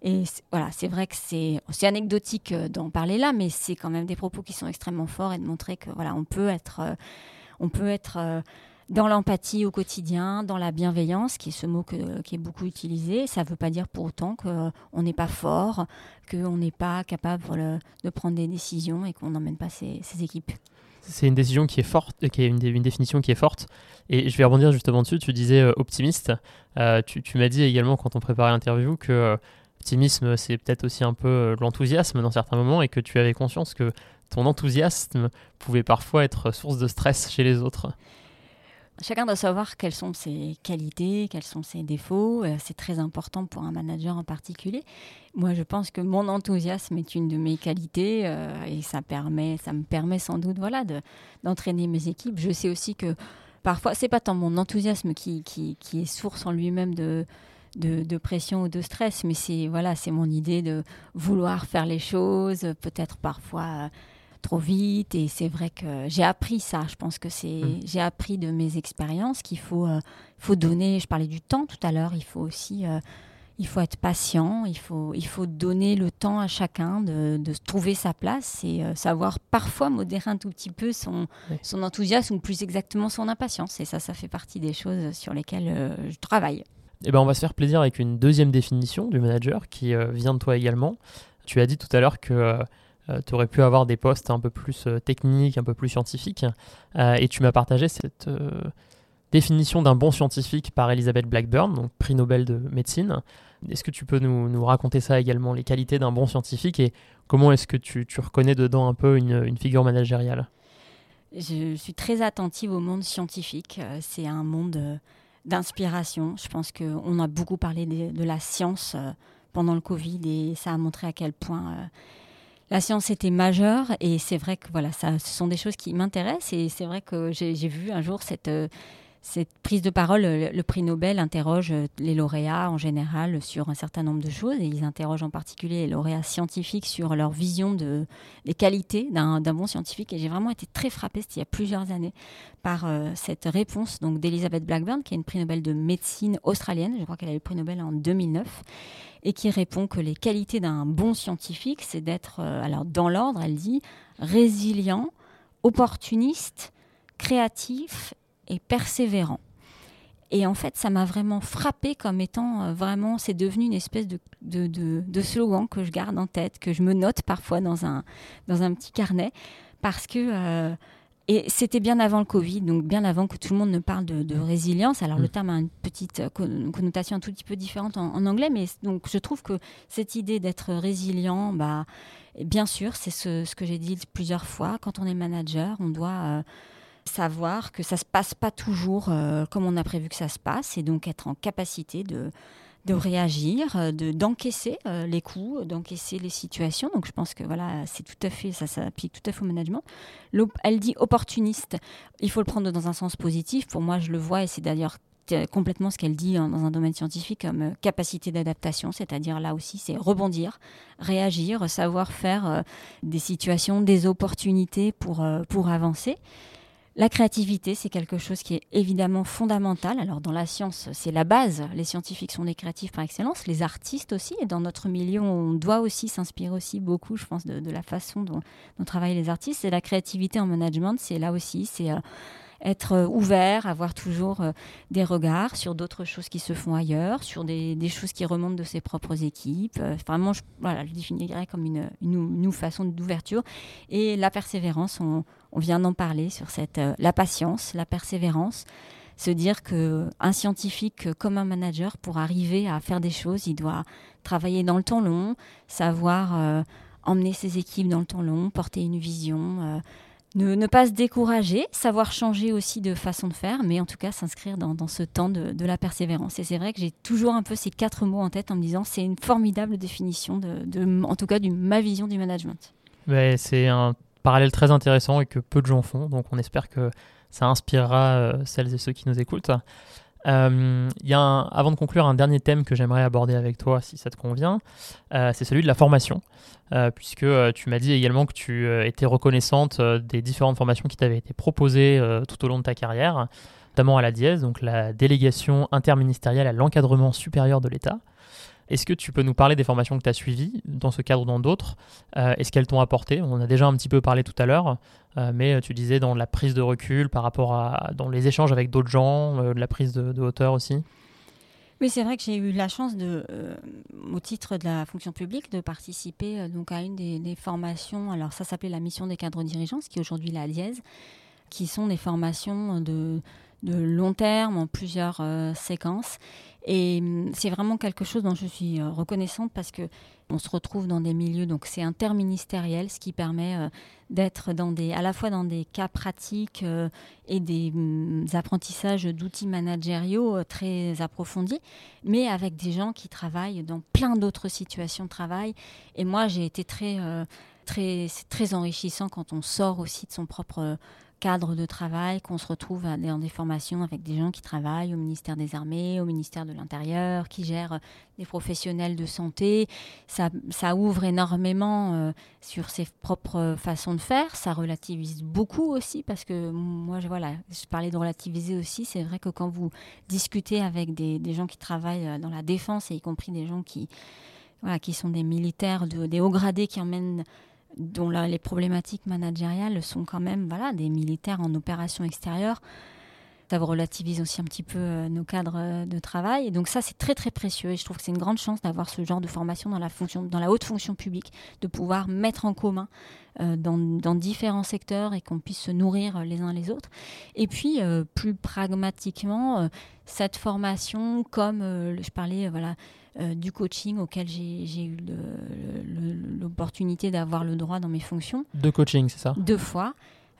Et voilà, c'est vrai que c'est anecdotique d'en parler là, mais c'est quand même des propos qui sont extrêmement forts et de montrer que voilà, on peut être, on peut être dans l'empathie au quotidien, dans la bienveillance, qui est ce mot qui est beaucoup utilisé. Ça ne veut pas dire pour autant qu'on n'est pas fort, qu'on n'est pas capable de prendre des décisions et qu'on n'emmène pas ses, équipes. C'est une décision qui est forte, qui est une, définition qui est forte. Et je vais rebondir justement dessus. Tu disais euh, optimiste. Euh, tu, m'as dit également quand on préparait l'interview que euh, optimisme, c'est peut-être aussi un peu l'enthousiasme dans certains moments et que tu avais conscience que ton enthousiasme pouvait parfois être source de stress chez les autres. Chacun doit savoir quelles sont ses qualités, quels sont ses défauts. Euh, c'est très important pour un manager en particulier. Moi, je pense que mon enthousiasme est une de mes qualités euh, et ça, permet, ça me permet sans doute voilà, d'entraîner mes équipes. Je sais aussi que parfois, c'est pas tant mon enthousiasme qui, est source en lui-même de, de, de, pression ou de stress, mais c'est voilà, c'est mon idée de vouloir faire les choses, peut-être parfois trop vite. Et c'est vrai que j'ai appris ça. Je pense que c'est, mm. j'ai appris de mes expériences qu'il faut, euh, faut donner. Je parlais du temps tout à l'heure. Il faut aussi, euh, il faut être patient. Il faut, il faut donner le temps à chacun de, de trouver sa place et euh, savoir parfois modérer un tout petit peu son, son enthousiasme ou plus exactement son impatience. Et ça, ça fait partie des choses sur lesquelles je travaille. Eh ben, on va se faire plaisir avec une deuxième définition du manager qui vient de toi également. Tu as dit tout à l'heure que euh, tu aurais pu avoir des postes un peu plus euh, techniques, un peu plus scientifiques. Euh, et tu m'as partagé cette définition d'un bon scientifique par Elizabeth Blackburn, donc prix Nobel de médecine. Est-ce que tu peux nous, raconter ça également, les qualités d'un bon scientifique et comment est-ce que tu, reconnais dedans un peu une, figure managériale? Je suis très attentive au monde scientifique. C'est un monde d'inspiration. Je pense qu'on a beaucoup parlé de, de la science pendant le Covid et ça a montré à quel point la science était majeure et c'est vrai que voilà, ça, ce sont des choses qui m'intéressent et c'est vrai que j'ai vu un jour cette, euh, cette prise de parole. Le, prix Nobel interroge euh, les lauréats en général sur un certain nombre de choses ils interrogent en particulier les lauréats scientifiques sur leur vision de, des qualités d'un bon scientifique et j'ai vraiment été très frappée, c'était il y a plusieurs années, par euh, cette réponse d'Elizabeth Blackburn qui est une prix Nobel de médecine australienne, je crois qu'elle a eu le prix Nobel en 2009 et qui répond que les qualités d'un bon scientifique, c'est d'être, euh, alors dans l'ordre, elle dit, résilient, opportuniste, créatif et persévérant. Et en fait, ça m'a vraiment frappé comme étant euh, vraiment, c'est devenu une espèce de, de, de, slogan que je garde en tête, que je me note parfois dans un, dans un petit carnet, parce que euh, et c'était bien avant le Covid, donc bien avant que tout le monde ne parle de, résilience. Alors le mm. terme a une petite euh, connotation un tout petit peu différente en, anglais, mais donc je trouve que cette idée d'être résilient, bah, bien sûr, c'est ce, que j'ai dit plusieurs fois. Quand on est manager, on doit euh, savoir que ça se passe pas toujours euh, comme on a prévu que ça se passe, et donc être en capacité de de réagir, euh, de d'encaisser euh, les coups, d'encaisser les situations. Donc je pense que voilà, c'est tout à fait ça s'applique tout à fait au management. Elle dit opportuniste. Il faut le prendre dans un sens positif. Pour moi, je le vois et c'est d'ailleurs complètement ce qu'elle dit dans un domaine scientifique comme capacité d'adaptation, c'est-à-dire là aussi c'est rebondir, réagir, savoir faire des situations, des opportunités pour, pour avancer. La créativité, c'est quelque chose qui est évidemment fondamental. Alors dans la science, c'est la base. Les scientifiques sont des créatifs par excellence, les artistes aussi. Et dans notre milieu, on doit aussi s'inspirer aussi beaucoup, je pense, de, la façon dont, travaillent les artistes. Et la créativité en management, c'est là aussi, c'est euh, être ouvert, avoir toujours des regards sur d'autres choses qui se font ailleurs, sur des, choses qui remontent de ses propres équipes. vraiment, je, voilà, je définirais comme une, une, façon d'ouverture. Et la persévérance, on, vient d'en parler sur cette, la patience, la persévérance se dire que un scientifique comme un manager pour arriver à faire des choses, il doit travailler dans le temps long, savoir euh, emmener ses équipes dans le temps long, porter une vision, euh, ne, pas se décourager, savoir changer aussi de façon de faire, mais en tout cas s'inscrire dans, ce temps de, la persévérance. Et c'est vrai que j'ai toujours un peu ces quatre mots en tête en me disant c'est une formidable définition de, en tout cas de ma vision du management. c'est un parallèle très intéressant et que peu de gens font, donc on espère que ça inspirera euh, celles et ceux qui nous écoutent. Euh, y a avant de conclure un dernier thème que j'aimerais aborder avec toi, si ça te convient, euh, c'est celui de la formation, puisque tu m'as dit également que tu étais reconnaissante des différentes formations qui t'avaient été proposées tout au long de ta carrière, notamment à la DIES, donc la délégation interministérielle à l'encadrement supérieur de l'État. Est-ce que tu peux nous parler des formations que tu as suivies dans ce cadre ou dans d'autres euh, Est-ce qu'elles t'ont apporté? On a déjà un petit peu parlé tout à l'heure, euh, mais tu disais dans la prise de recul par rapport à dans les échanges avec d'autres gens, euh, la prise de, hauteur aussi? Oui, c'est vrai que j'ai eu la chance, de, au titre de la fonction publique, de participer donc à une des, formations. Alors, ça s'appelait la mission des cadres dirigeants, ce qui est aujourd'hui la Liège, qui sont des formations de, de long terme en plusieurs séquences et hum, c'est vraiment quelque chose dont je suis euh, reconnaissante parce que on se retrouve dans des milieux, donc c'est interministériel, ce qui permet euh, d'être dans des, à la fois dans des cas pratiques euh, et des hum, apprentissages d'outils managériaux très approfondis, mais avec des gens qui travaillent dans plein d'autres situations de travail. Et moi, j'ai été très, très, très enrichissant quand on sort aussi de son propre cadre de travail, qu'on se retrouve dans des formations avec des gens qui travaillent au ministère des Armées, au ministère de l'Intérieur, qui gèrent des professionnels de santé. Ça, ouvre énormément euh, sur ses propres façons de faire. Ça relativise beaucoup aussi parce que moi, je, voilà, je parlais de relativiser aussi. C'est vrai que quand vous discutez avec des, des, gens qui travaillent euh, dans la défense et y compris des gens qui, voilà, qui sont des militaires, de, des hauts gradés qui emmènent dont les problématiques managériales sont quand même voilà, des militaires en opération extérieure. Ça relativise aussi un petit peu euh, nos cadres euh, de travail. Donc ça, c'est très très précieux. Et je trouve que c'est une grande chance d'avoir ce genre de formation dans la, fonction, dans la haute fonction publique, de pouvoir mettre en commun euh, dans, dans, différents secteurs et qu'on puisse se nourrir les uns les autres. Et puis, plus pragmatiquement, cette formation, comme je parlais, voilà, euh, du coaching auquel j'ai eu l'opportunité d'avoir le droit dans mes fonctions. De coaching, c'est ça? Deux fois.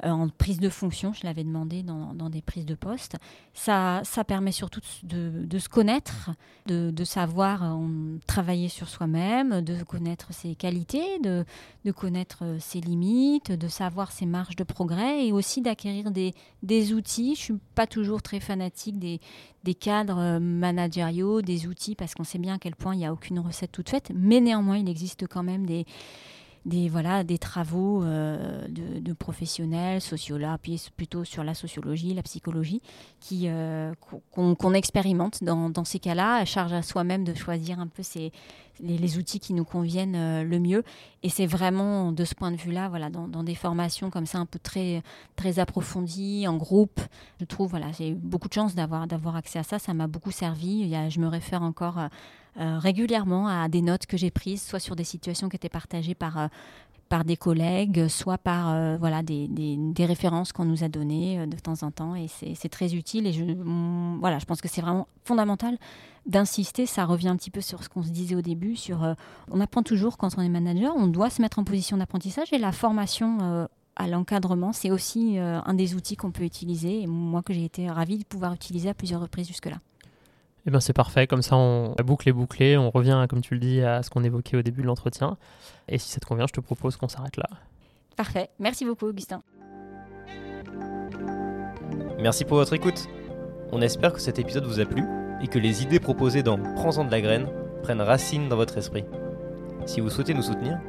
Euh, en prise de fonction, je l'avais demandé dans, des prises de poste. Ça, ça permet surtout de, se connaître, de, savoir euh, travailler sur soi-même, de connaître ses qualités, de, connaître euh, ses limites, de savoir ses marges de progrès et aussi d'acquérir des, outils. Je ne suis pas toujours très fanatique des, des cadres managériaux, des outils, parce qu'on sait bien à quel point il n'y a aucune recette toute faite, mais néanmoins, il existe quand même des des, voilà, des travaux euh, de, professionnels, sociologues, plutôt sur la sociologie, la psychologie, qui, euh, qu'on, expérimente dans, dans ces cas-là, charge à soi-même de choisir un peu ces, les, outils qui nous conviennent euh, le mieux. Et c'est vraiment de ce point de vue-là, voilà, dans, dans, des formations comme ça, un peu très, très approfondies, en groupe, je trouve, voilà, j'ai eu beaucoup de chance d'avoir, d'avoir accès à ça, ça m'a beaucoup servi. Il y a, je me réfère encore euh, régulièrement à des notes que j'ai prises, soit sur des situations qui étaient partagées par, euh, par des collègues, soit par euh, voilà, des, des, références qu'on nous a données de temps en temps. Et c'est très utile. Et je, mm, voilà, je pense que c'est vraiment fondamental d'insister. Ça revient un petit peu sur ce qu'on se disait au début. Sur, on apprend toujours quand on est manager. On doit se mettre en position d'apprentissage. Et la formation à l'encadrement, c'est aussi un des outils qu'on peut utiliser. Et moi, que j'ai été ravie de pouvoir utiliser à plusieurs reprises jusque-là. Eh bien c'est parfait, comme ça on boucle les bouclé, on revient, comme tu le dis, à ce qu'on évoquait au début de l'entretien. Et si ça te convient, je te propose qu'on s'arrête là. Parfait, merci beaucoup Augustin. Merci pour votre écoute. On espère que cet épisode vous a plu et que les idées proposées dans Prends-en de la graine prennent racine dans votre esprit. Si vous souhaitez nous soutenir,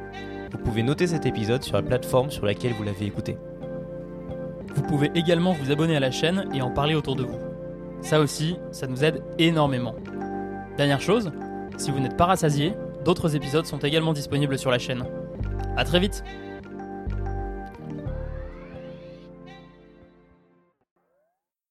vous pouvez noter cet épisode sur la plateforme sur laquelle vous l'avez écouté. Vous pouvez également vous abonner à la chaîne et en parler autour de vous. Ça aussi, ça nous aide énormément. Dernière chose, si vous n'êtes pas rassasié, d'autres épisodes sont également disponibles sur la chaîne. A très vite